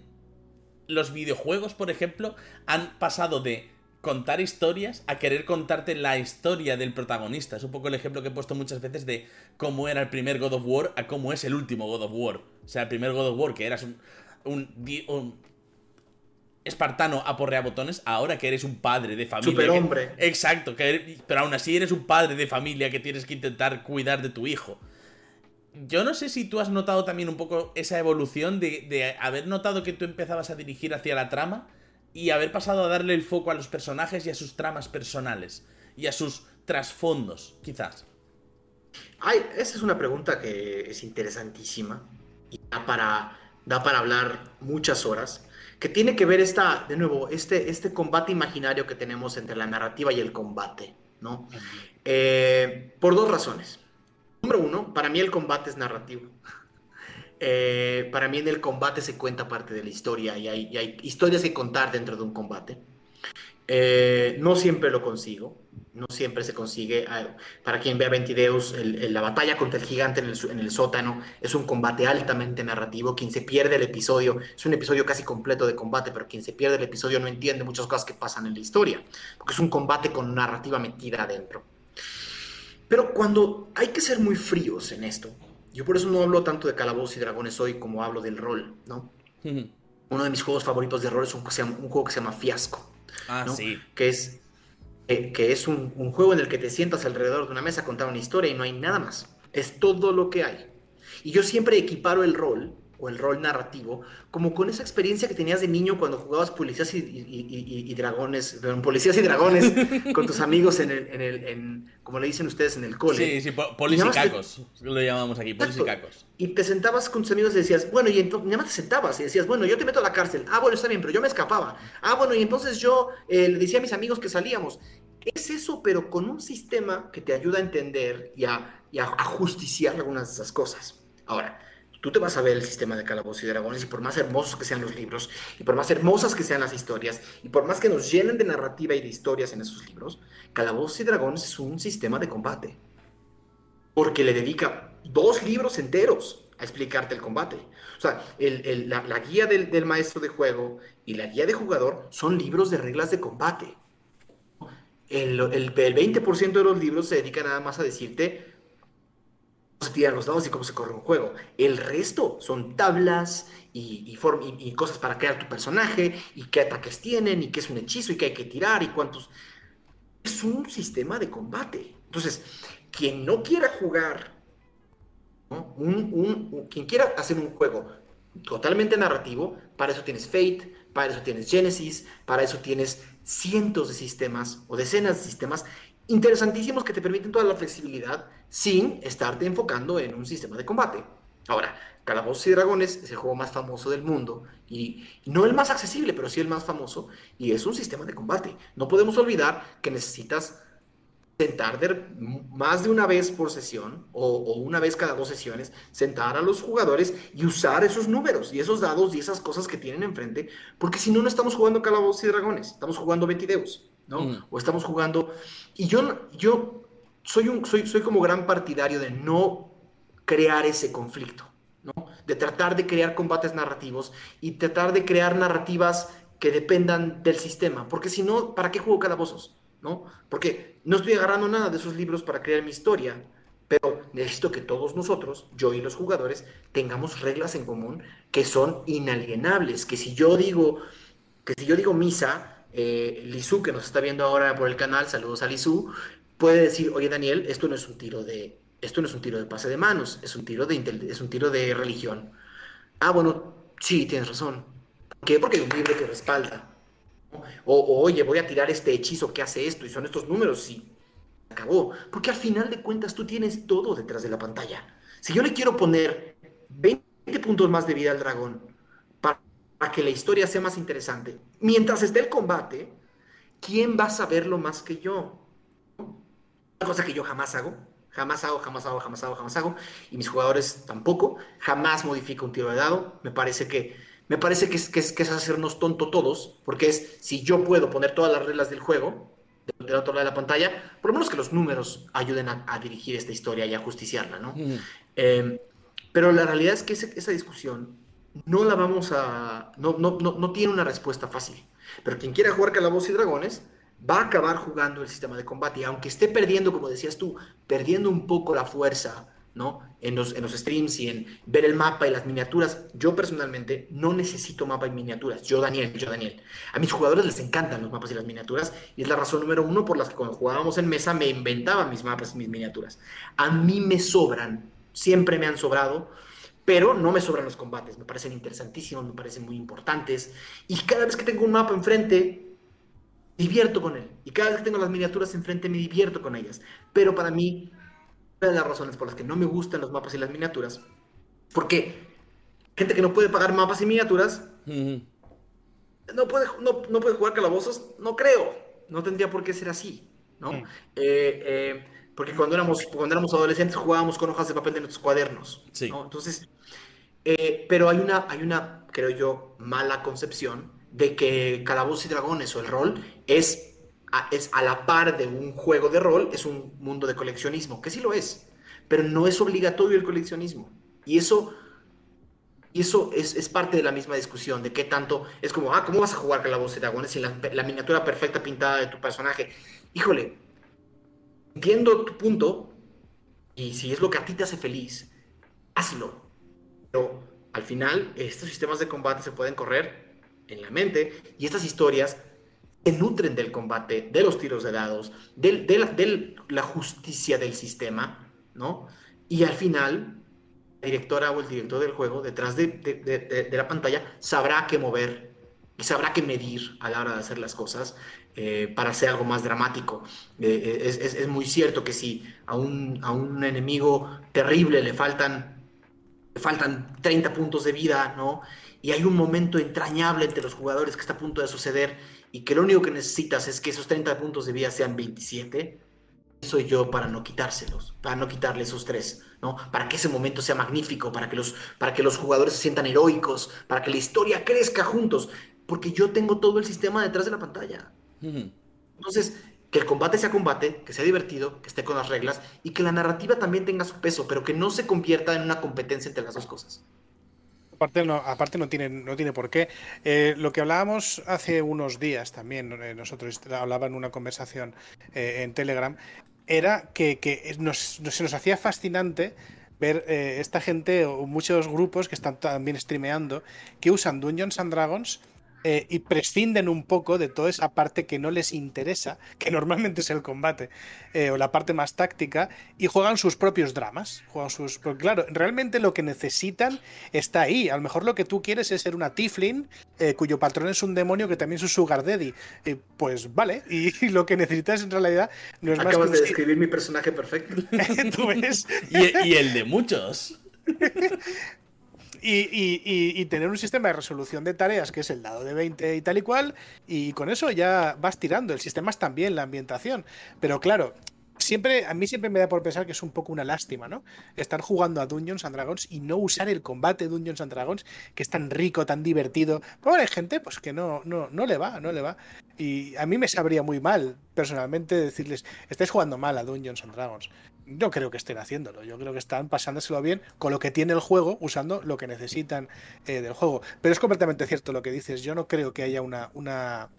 los videojuegos, por ejemplo, han pasado de contar historias a querer contarte la historia del protagonista. Es un poco el ejemplo que he puesto muchas veces de cómo era el primer God of War a cómo es el último God of War. O sea, el primer God of War que eras un, un, espartano a porrea botones, ahora que eres un padre de familia. Superhombre. exacto, que pero aún así eres un padre de familia que tienes que intentar cuidar de tu hijo. Yo no sé si tú has notado también un poco esa evolución de, de haber notado que tú empezabas a dirigir hacia la trama y haber pasado a darle el foco a los personajes y a sus tramas personales y a sus trasfondos, quizás. Ay, esa es una pregunta que es interesantísima y da para, da para hablar muchas horas, que tiene que ver esta, de nuevo, este, este combate imaginario que tenemos entre la narrativa y el combate, ¿no? Eh, por dos razones. Número uno, para mí el combate es narrativo. Eh, para mí en el combate se cuenta parte de la historia y hay, historias que contar dentro de un combate. Eh, no siempre lo consigo, no siempre se consigue. Ah, para quien vea Ventideus, la batalla contra el gigante en el, en el, sótano es un combate altamente narrativo. Quien se pierde el episodio, es un episodio casi completo de combate, pero quien se pierde el episodio no entiende muchas cosas que pasan en la historia, porque es un combate con narrativa metida adentro. Pero cuando hay que ser muy fríos en esto, yo por eso no hablo tanto de Calabozos y Dragones hoy como hablo del rol, ¿no? Uno de mis juegos favoritos de rol es un, juego que se llama Fiasco. Ah, sí. Que es, eh, que es un, juego en el que te sientas alrededor de una mesa a contar una historia y no hay nada más. Es todo lo que hay. Y yo siempre equiparo el rol o el rol narrativo, como con esa experiencia que tenías de niño cuando jugabas policías y, dragones, policías y dragones con tus amigos en el, en el en, como le dicen ustedes, en el cole. Sí, sí, policicacos, lo llamamos aquí, policicacos. Y te sentabas con tus amigos y decías, bueno, y entonces, nada más te sentabas y decías, bueno, yo te meto a la cárcel, ah, bueno, está bien, pero yo me escapaba, ah, bueno, y entonces yo eh, le decía a mis amigos que salíamos. Es eso, pero con un sistema que te ayuda a entender y a, y a justiciar algunas de esas cosas. Ahora, tú te vas a ver el sistema de Calabozos y Dragones y por más hermosos que sean los libros, y por más hermosas que sean las historias, y por más que nos llenen de narrativa y de historias en esos libros, Calabozos y Dragones es un sistema de combate. Porque le dedica dos libros enteros a explicarte el combate. O sea, la, guía del, del, maestro de juego y la guía de jugador son libros de reglas de combate. El, el 20% de los libros se dedica nada más a decirte se tiran los dados y cómo se corre un juego. El resto son tablas y, y, cosas para crear tu personaje, y qué ataques tienen, y qué es un hechizo, y qué hay que tirar, y cuántos... Es un sistema de combate. Entonces, quien no quiera jugar, quien quiera hacer un juego totalmente narrativo, para eso tienes Fate, para eso tienes Genesis, para eso tienes cientos de sistemas o decenas de sistemas interesantísimos que te permiten toda la flexibilidad sin estarte enfocando en un sistema de combate. Ahora, Calabozos y Dragones es el juego más famoso del mundo y no el más accesible, pero sí el más famoso y es un sistema de combate. No podemos olvidar que necesitas sentar más de una vez por sesión o, una vez cada dos sesiones, sentar a los jugadores y usar esos números y esos dados y esas cosas que tienen enfrente, porque si no, no estamos jugando Calabozos y Dragones, estamos jugando Betideus, ¿no? Mm. O estamos jugando... Y yo, yo soy, un, soy, soy como gran partidario de no crear ese conflicto, ¿no? De tratar de crear combates narrativos y tratar de crear narrativas que dependan del sistema, porque si no, ¿para qué juego calabozos? ¿No? Porque no estoy agarrando nada de esos libros para crear mi historia, pero necesito que todos nosotros, yo y los jugadores, tengamos reglas en común que son inalienables, que si yo digo, que si yo digo misa, eh, Lizu, que nos está viendo ahora por el canal, saludos a Lizu, puede decir, oye Daniel, esto no es un tiro de, esto no es un tiro de pase de manos, es un tiro de, es un tiro de religión. Ah, bueno, sí, tienes razón. ¿Por qué? Porque hay un libro que respalda. O, oye, voy a tirar este hechizo que hace esto y son estos números y acabó. Porque al final de cuentas tú tienes todo detrás de la pantalla. Si yo le quiero poner 20 puntos más de vida al dragón para, para que la historia sea más interesante, mientras esté el combate, ¿quién va a saberlo más que yo? Una cosa que yo jamás hago, jamás hago, jamás hago, jamás hago, jamás hago, y mis jugadores tampoco, jamás modifico un tiro de dado, me parece que, me parece que es, que es, hacernos tonto todos, porque es, si yo puedo poner todas las reglas del juego, del otro lado de la pantalla, por lo menos que los números ayuden a, dirigir esta historia y a justiciarla, ¿no? Em, pero la realidad es que esa discusión no la vamos a, no, no, no, no tiene una respuesta fácil, pero quien quiera jugar Calabozos y Dragones, va a acabar jugando el sistema de combate. Y aunque esté perdiendo, como decías tú, perdiendo un poco la fuerza, ¿no? En los, en los streams y en ver el mapa y las miniaturas, yo personalmente no necesito mapa y miniaturas. Yo, Daniel, yo, Daniel. A mis jugadores les encantan los mapas y las miniaturas y es la razón número uno por las que cuando jugábamos en mesa me inventaba mis mapas y mis miniaturas. A mí me sobran, siempre me han sobrado, pero no me sobran los combates. Me parecen interesantísimos, me parecen muy importantes. Y cada vez que tengo un mapa enfrente, divierto con él. Y cada vez que tengo las miniaturas enfrente me divierto con ellas. Pero para mí, una de las razones por las que no me gustan los mapas y las miniaturas, porque gente que no puede pagar mapas y miniaturas, no, puede, no, no, puede jugar calabozos, no creo. No tendría por qué ser así, ¿no? Eh, eh, porque cuando éramos, cuando éramos adolescentes jugábamos con hojas de papel de nuestros cuadernos. Sí. Entonces, eh, pero hay una, hay una, creo yo, mala concepción de que Calabozos y Dragones o el rol es a, es a la par de un juego de rol, es un mundo de coleccionismo, que sí lo es, pero no es obligatorio el coleccionismo. Y eso, y eso es, es parte de la misma discusión, de qué tanto es como, ah, ¿cómo vas a jugar Calabozos y Dragones sin la, la miniatura perfecta pintada de tu personaje? Híjole, entiendo tu punto, y si es lo que a ti te hace feliz, hazlo. Pero al final, estos sistemas de combate se pueden correr en la mente y estas historias se nutren del combate, de los tiros de dados, de, la, justicia del sistema, ¿no? Y al final, la directora o el director del juego, detrás de, la pantalla, sabrá qué mover y sabrá qué medir a la hora de hacer las cosas eh, para hacer algo más dramático. Eh, eh, es, muy cierto que si a un, a un enemigo terrible le faltan, faltan 30 puntos de vida, ¿no? y hay un momento entrañable entre los jugadores que está a punto de suceder y que lo único que necesitas es que esos 30 puntos de vida sean 27, soy yo para no quitárselos, para no quitarle esos tres, ¿no? Para que ese momento sea magnífico, para que los, para que los jugadores se sientan heroicos, para que la historia crezca juntos, porque yo tengo todo el sistema detrás de la pantalla. Entonces, que el combate sea combate, que sea divertido, que esté con las reglas y que la narrativa también tenga su peso, pero que no se convierta en una competencia entre las dos cosas. Aparte no, tiene, no tiene por qué. Eh, lo que hablábamos hace unos días también, eh, nosotros hablaba en una conversación eh, en Telegram, era que, se nos hacía fascinante ver esta gente o muchos grupos que están también streameando que usan Dungeons and Dragons eh, y prescinden un poco de toda esa parte que no les interesa, que normalmente es el combate, eh, o la parte más táctica, y juegan sus propios dramas. Juegan sus. Porque claro, realmente lo que necesitan está ahí. A lo mejor lo que tú quieres es ser una Tiflin, eh, cuyo patrón es un demonio que también es un Sugar Daddy. pues vale, y, lo que necesitas en realidad no es Acabas de describir mi personaje perfecto. ¿Tú ves? y, y el de muchos. Y, tener un sistema de resolución de tareas que es el dado de 20 y tal y cual, y con eso ya vas tirando. El sistema es también la ambientación. Pero claro, siempre, a mí siempre me da por pensar que es un poco una lástima, ¿no? Estar jugando a Dungeons and Dragons y no usar el combate de Dungeons and Dragons, que es tan rico, tan divertido. Pero hay gente pues que no, no, no le va, no le va. Y a mí me sabría muy mal, personalmente, decirles, estáis jugando mal a Dungeons and Dragons. No creo que estén haciéndolo, yo creo que están pasándoselo bien con lo que tiene el juego, usando lo que necesitan eh, del juego. Pero es completamente cierto lo que dices, yo no creo que haya una, una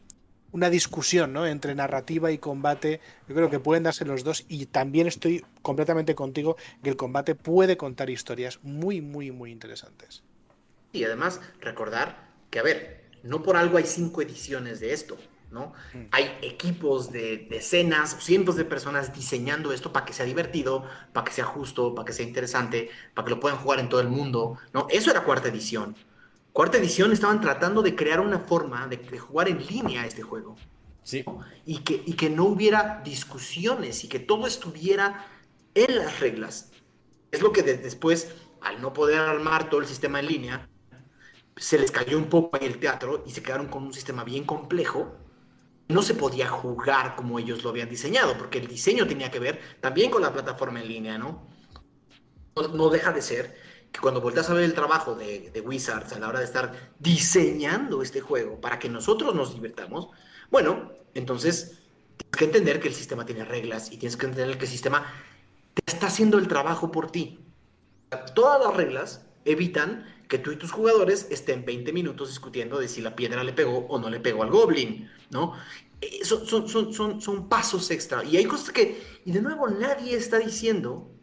una discusión ¿no? entre narrativa y combate. Yo creo que pueden darse los dos y también estoy completamente contigo que el combate puede contar historias muy, muy, muy interesantes. Y además recordar que, a ver, no por algo hay cinco ediciones de esto. ¿no? Mm. Hay equipos de decenas o cientos de personas diseñando esto para que sea divertido, para que sea justo, para que sea interesante, para que lo puedan jugar en todo el mundo, ¿no? Eso era cuarta edición cuarta edición estaban tratando de crear una forma de, jugar en línea este juego. Sí. Y, que, y que no hubiera discusiones y que todo estuviera en las reglas. Es lo que después, al no poder armar todo el sistema en línea, se les cayó un poco en el teatro y se quedaron con un sistema bien complejo. No se podía jugar como ellos lo habían diseñado, porque el diseño tenía que ver también con la plataforma en línea, ¿no? No, no deja de ser que cuando volteas a ver el trabajo de, Wizards a la hora de estar diseñando este juego para que nosotros nos divirtamos, bueno, entonces tienes que entender que el sistema tiene reglas y tienes que entender que el sistema te está haciendo el trabajo por ti. Todas las reglas evitan que tú y tus jugadores estén 20 minutos discutiendo de si la piedra le pegó o no le pegó al goblin, ¿no? Eh, son, son, son, son, son pasos extra. Y hay cosas que, y de nuevo, nadie está diciendo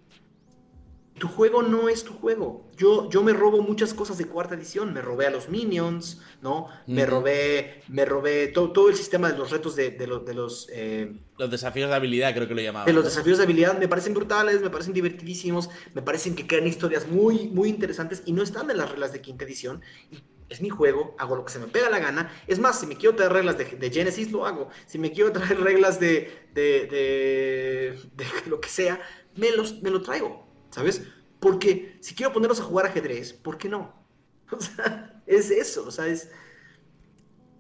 tu juego no es tu juego. Yo, yo me robo muchas cosas de cuarta edición. Me robé a los minions, ¿no? Me robé, me robé todo, todo el sistema de los retos de, de, de los... Eh, los desafíos de habilidad, creo que lo llamaba. De los desafíos de habilidad me parecen brutales, me parecen divertidísimos, me parecen que crean historias muy, muy interesantes y no están en las reglas de quinta edición. Y es mi juego, hago lo que se me pega la gana. Es más, si me quiero traer reglas de, de Genesis, lo hago. Si me quiero traer reglas de, de, de, de lo que sea, me, los, me lo traigo. ¿Sabes? Porque si quiero ponerlos a jugar ajedrez, ¿por qué no? O sea, es eso, o sea, es...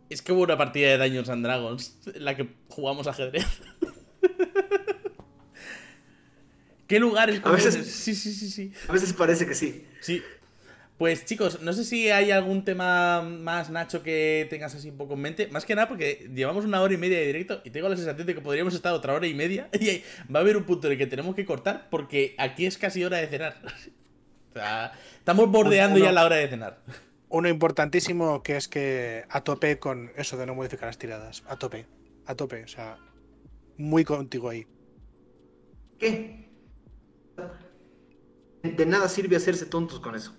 Es que hubo una partida de Dungeons and Dragons en la que jugamos ajedrez. ¿Qué lugar es? A veces, sí, sí, sí, sí. A veces parece que sí. Sí. Pues chicos, no sé si hay algún tema más, Nacho, que tengas así un poco en mente. Más que nada porque llevamos una hora y media de directo y tengo la sensación de que podríamos estar otra hora y media y va a haber un punto en el que tenemos que cortar porque aquí es casi hora de cenar. o sea, estamos bordeando ya la hora de cenar. Uno importantísimo que es que a tope con eso de no modificar las tiradas. A tope. A tope. O sea, muy contigo ahí. ¿Qué? De nada sirve hacerse tontos con eso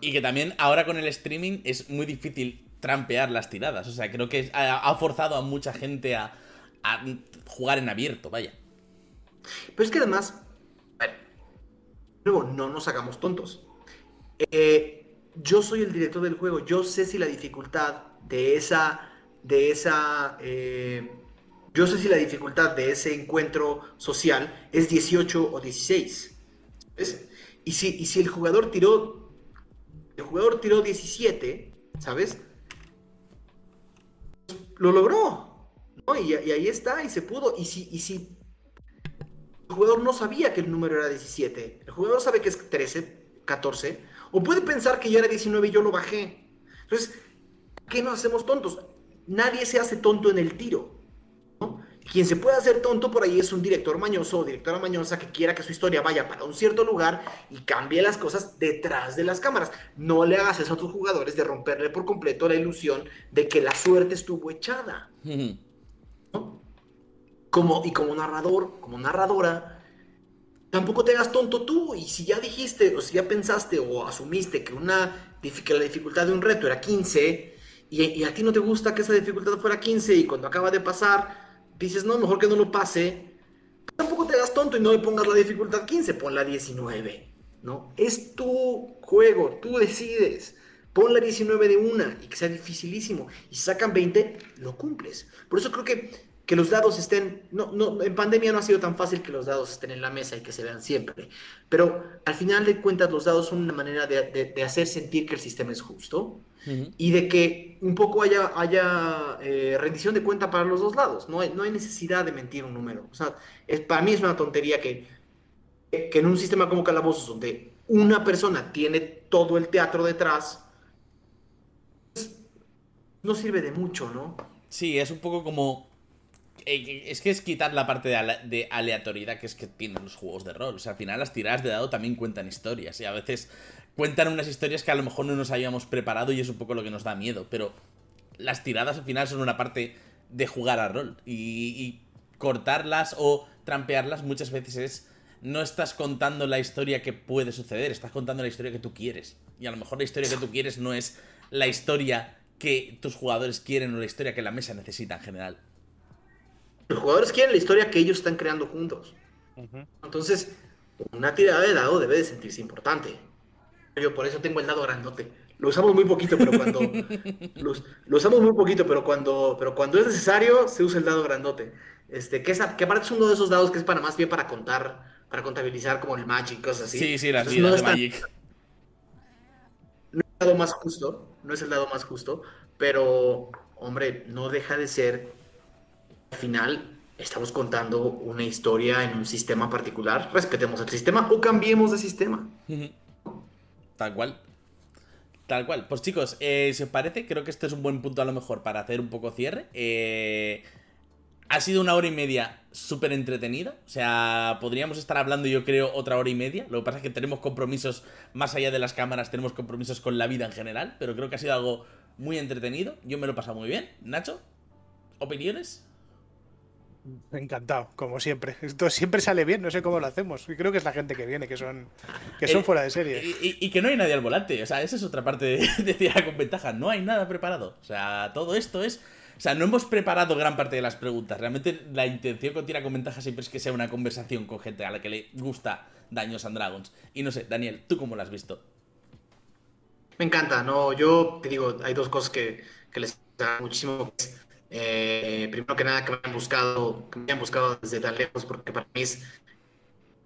y, que también ahora con el streaming es muy difícil trampear las tiradas. O sea, creo que ha, forzado a mucha gente a, jugar en abierto, vaya. Pero es que además, luego no nos hagamos tontos. Eh, yo soy el director del juego, yo sé si la dificultad de esa, de esa, eh, yo sé si la dificultad de ese encuentro social es 18 o 16. ¿Ves? Y si, si el jugador tiró. El jugador tiró 17, ¿sabes? Lo logró. ¿no? Y, ahí está, y se pudo. Y si, y si el jugador no sabía que el número era 17, el jugador sabe que es 13, 14, o puede pensar que ya era 19 y yo lo bajé. Entonces, ¿qué nos hacemos tontos? Nadie se hace tonto en el tiro. Quien se puede hacer tonto por ahí es un director mañoso o directora mañosa que quiera que su historia vaya para un cierto lugar y cambie las cosas detrás de las cámaras. No le hagas eso a tus jugadores de romperle por completo la ilusión de que la suerte estuvo echada. Como, y como narrador, como narradora, tampoco te hagas tonto tú. Y si ya dijiste, o si ya pensaste o asumiste que, una, que la dificultad de un reto era 15 y, y a ti no te gusta que esa dificultad fuera 15 y cuando acaba de pasar dices, no, mejor que no lo pase, tampoco te hagas tonto y no le pongas la dificultad 15, pon la 19, ¿no? Es tu juego, tú decides. Pon la 19 de una y que sea dificilísimo. Y sacan 20, lo cumples. Por eso creo que, que los dados estén. No, no, en pandemia no ha sido tan fácil que los dados estén en la mesa y que se vean siempre. Pero al final de cuentas, los dados son una manera de, de hacer sentir que el sistema es justo y de que un poco haya, haya eh, rendición de cuenta para los dos lados. No hay, no hay necesidad de mentir un número. O sea, es, para mí es una tontería que, que en un sistema como Calabozos, donde una persona tiene todo el teatro detrás, pues, no sirve de mucho, ¿no? Sí, es un poco como eh, es que es quitar la parte de, aleatoriedad que es que tienen los juegos de rol. O sea, al final las tiradas de dado también cuentan historias. Y a veces cuentan unas historias que a lo mejor no nos habíamos preparado y es un poco lo que nos da miedo. Pero las tiradas al final son una parte de jugar a rol. Y, cortarlas o trampearlas muchas veces es. No estás contando la historia que puede suceder, estás contando la historia que tú quieres. Y a lo mejor la historia que tú quieres no es la historia que tus jugadores quieren o la historia que la mesa necesita en general. Los jugadores quieren la historia que ellos están creando juntos. Entonces, una tirada de dado debe de sentirse importante. Yo por eso tengo el dado grandote. Lo usamos muy poquito, pero cuando lo, usamos muy poquito, pero cuando, pero cuando es necesario se usa el dado grandote. Este, que, es, que aparte es uno de esos dados que es para más bien para contar, para contabilizar como el Magic, cosas así. Sí, sí, las vidas de Magic. No es el dado más justo, no es el dado más justo, pero hombre, no deja de ser al final estamos contando una historia en un sistema particular, respetemos el sistema o cambiemos de sistema. Tal cual. Tal cual. Pues chicos, eh, si os parece, creo que este es un buen punto a lo mejor para hacer un poco cierre. Eh, ha sido una hora y media súper entretenida. O sea, podríamos estar hablando, yo creo, otra hora y media. Lo que pasa es que tenemos compromisos más allá de las cámaras, tenemos compromisos con la vida en general. Pero creo que ha sido algo muy entretenido. Yo me lo he pasado muy bien. Nacho, ¿opiniones? Encantado, como siempre. Esto siempre sale bien, no sé cómo lo hacemos. Y creo que es la gente que viene, que son, que son eh, fuera de serie. Y, que no hay nadie al volante. O sea, esa es otra parte de, de con ventaja. No hay nada preparado. O sea, todo esto es. O sea, no hemos preparado gran parte de las preguntas. Realmente la intención con Tira con Ventaja siempre es que sea una conversación con gente a la que le gusta Daños and Dragons. Y no sé, Daniel, ¿tú cómo lo has visto? Me encanta, no, yo te digo, hay dos cosas que, que les da muchísimo. Eh, primero que nada, que me hayan buscado, que me hayan buscado desde tan lejos, porque para mí es.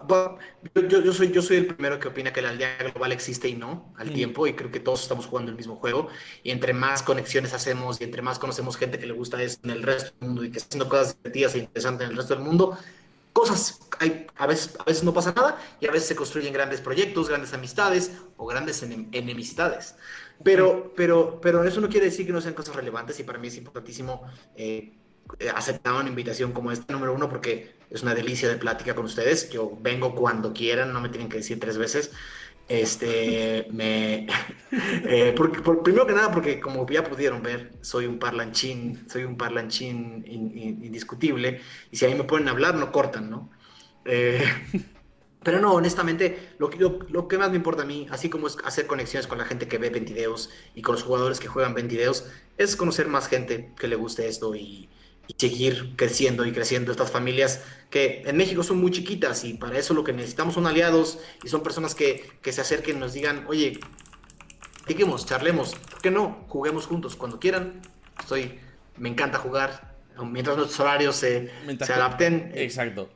yo, yo, soy, yo soy el primero que opina que la aldea global existe y no al tiempo, y creo que todos estamos jugando el mismo juego. Y entre más conexiones hacemos y entre más conocemos gente que le gusta eso en el resto del mundo y que está haciendo cosas divertidas e interesantes en el resto del mundo, cosas, hay, a, veces, a veces no pasa nada y a veces se construyen grandes proyectos, grandes amistades o grandes enemistades. Pero, pero, pero eso no quiere decir que no sean cosas relevantes y para mí es importantísimo eh, aceptar una invitación como esta, número uno, porque es una delicia de plática con ustedes. Yo vengo cuando quieran, no me tienen que decir tres veces. Este, me. Eh, porque, por, primero que nada, porque como ya pudieron ver, soy un parlanchín, soy un parlanchín indiscutible, y si a mí me pueden hablar, no cortan, ¿no? Eh, pero no, honestamente, lo que, lo, que más me importa a mí, así como es hacer conexiones con la gente que ve Ventideos y con los jugadores que juegan Ventideos, es conocer más gente que le guste esto y, seguir creciendo y creciendo estas familias que en México son muy chiquitas y para eso lo que necesitamos son aliados y son personas que, se acerquen y nos digan, oye, digamos, charlemos, ¿por qué no? Juguemos juntos cuando quieran. Estoy, me encanta jugar, mientras nuestros horarios se, se adapten. Exacto.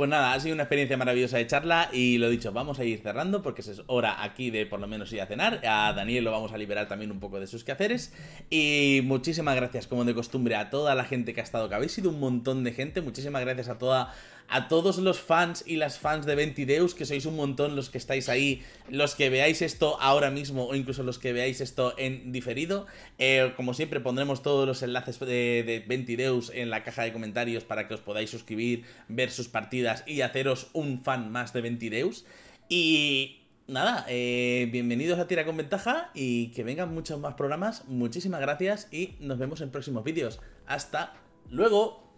Pues nada, ha sido una experiencia maravillosa de charla y lo dicho, vamos a ir cerrando porque es hora aquí de por lo menos ir a cenar. A Daniel lo vamos a liberar también un poco de sus quehaceres. Y muchísimas gracias, como de costumbre, a toda la gente que ha estado, que habéis sido un montón de gente. Muchísimas gracias a toda a todos los fans y las fans de Ventideus, que sois un montón los que estáis ahí, los que veáis esto ahora mismo o incluso los que veáis esto en diferido. Eh, como siempre, pondremos todos los enlaces de, de Ventideus en la caja de comentarios para que os podáis suscribir, ver sus partidas y haceros un fan más de Ventideus. Y nada, eh, bienvenidos a Tira con Ventaja y que vengan muchos más programas. Muchísimas gracias y nos vemos en próximos vídeos. Hasta luego.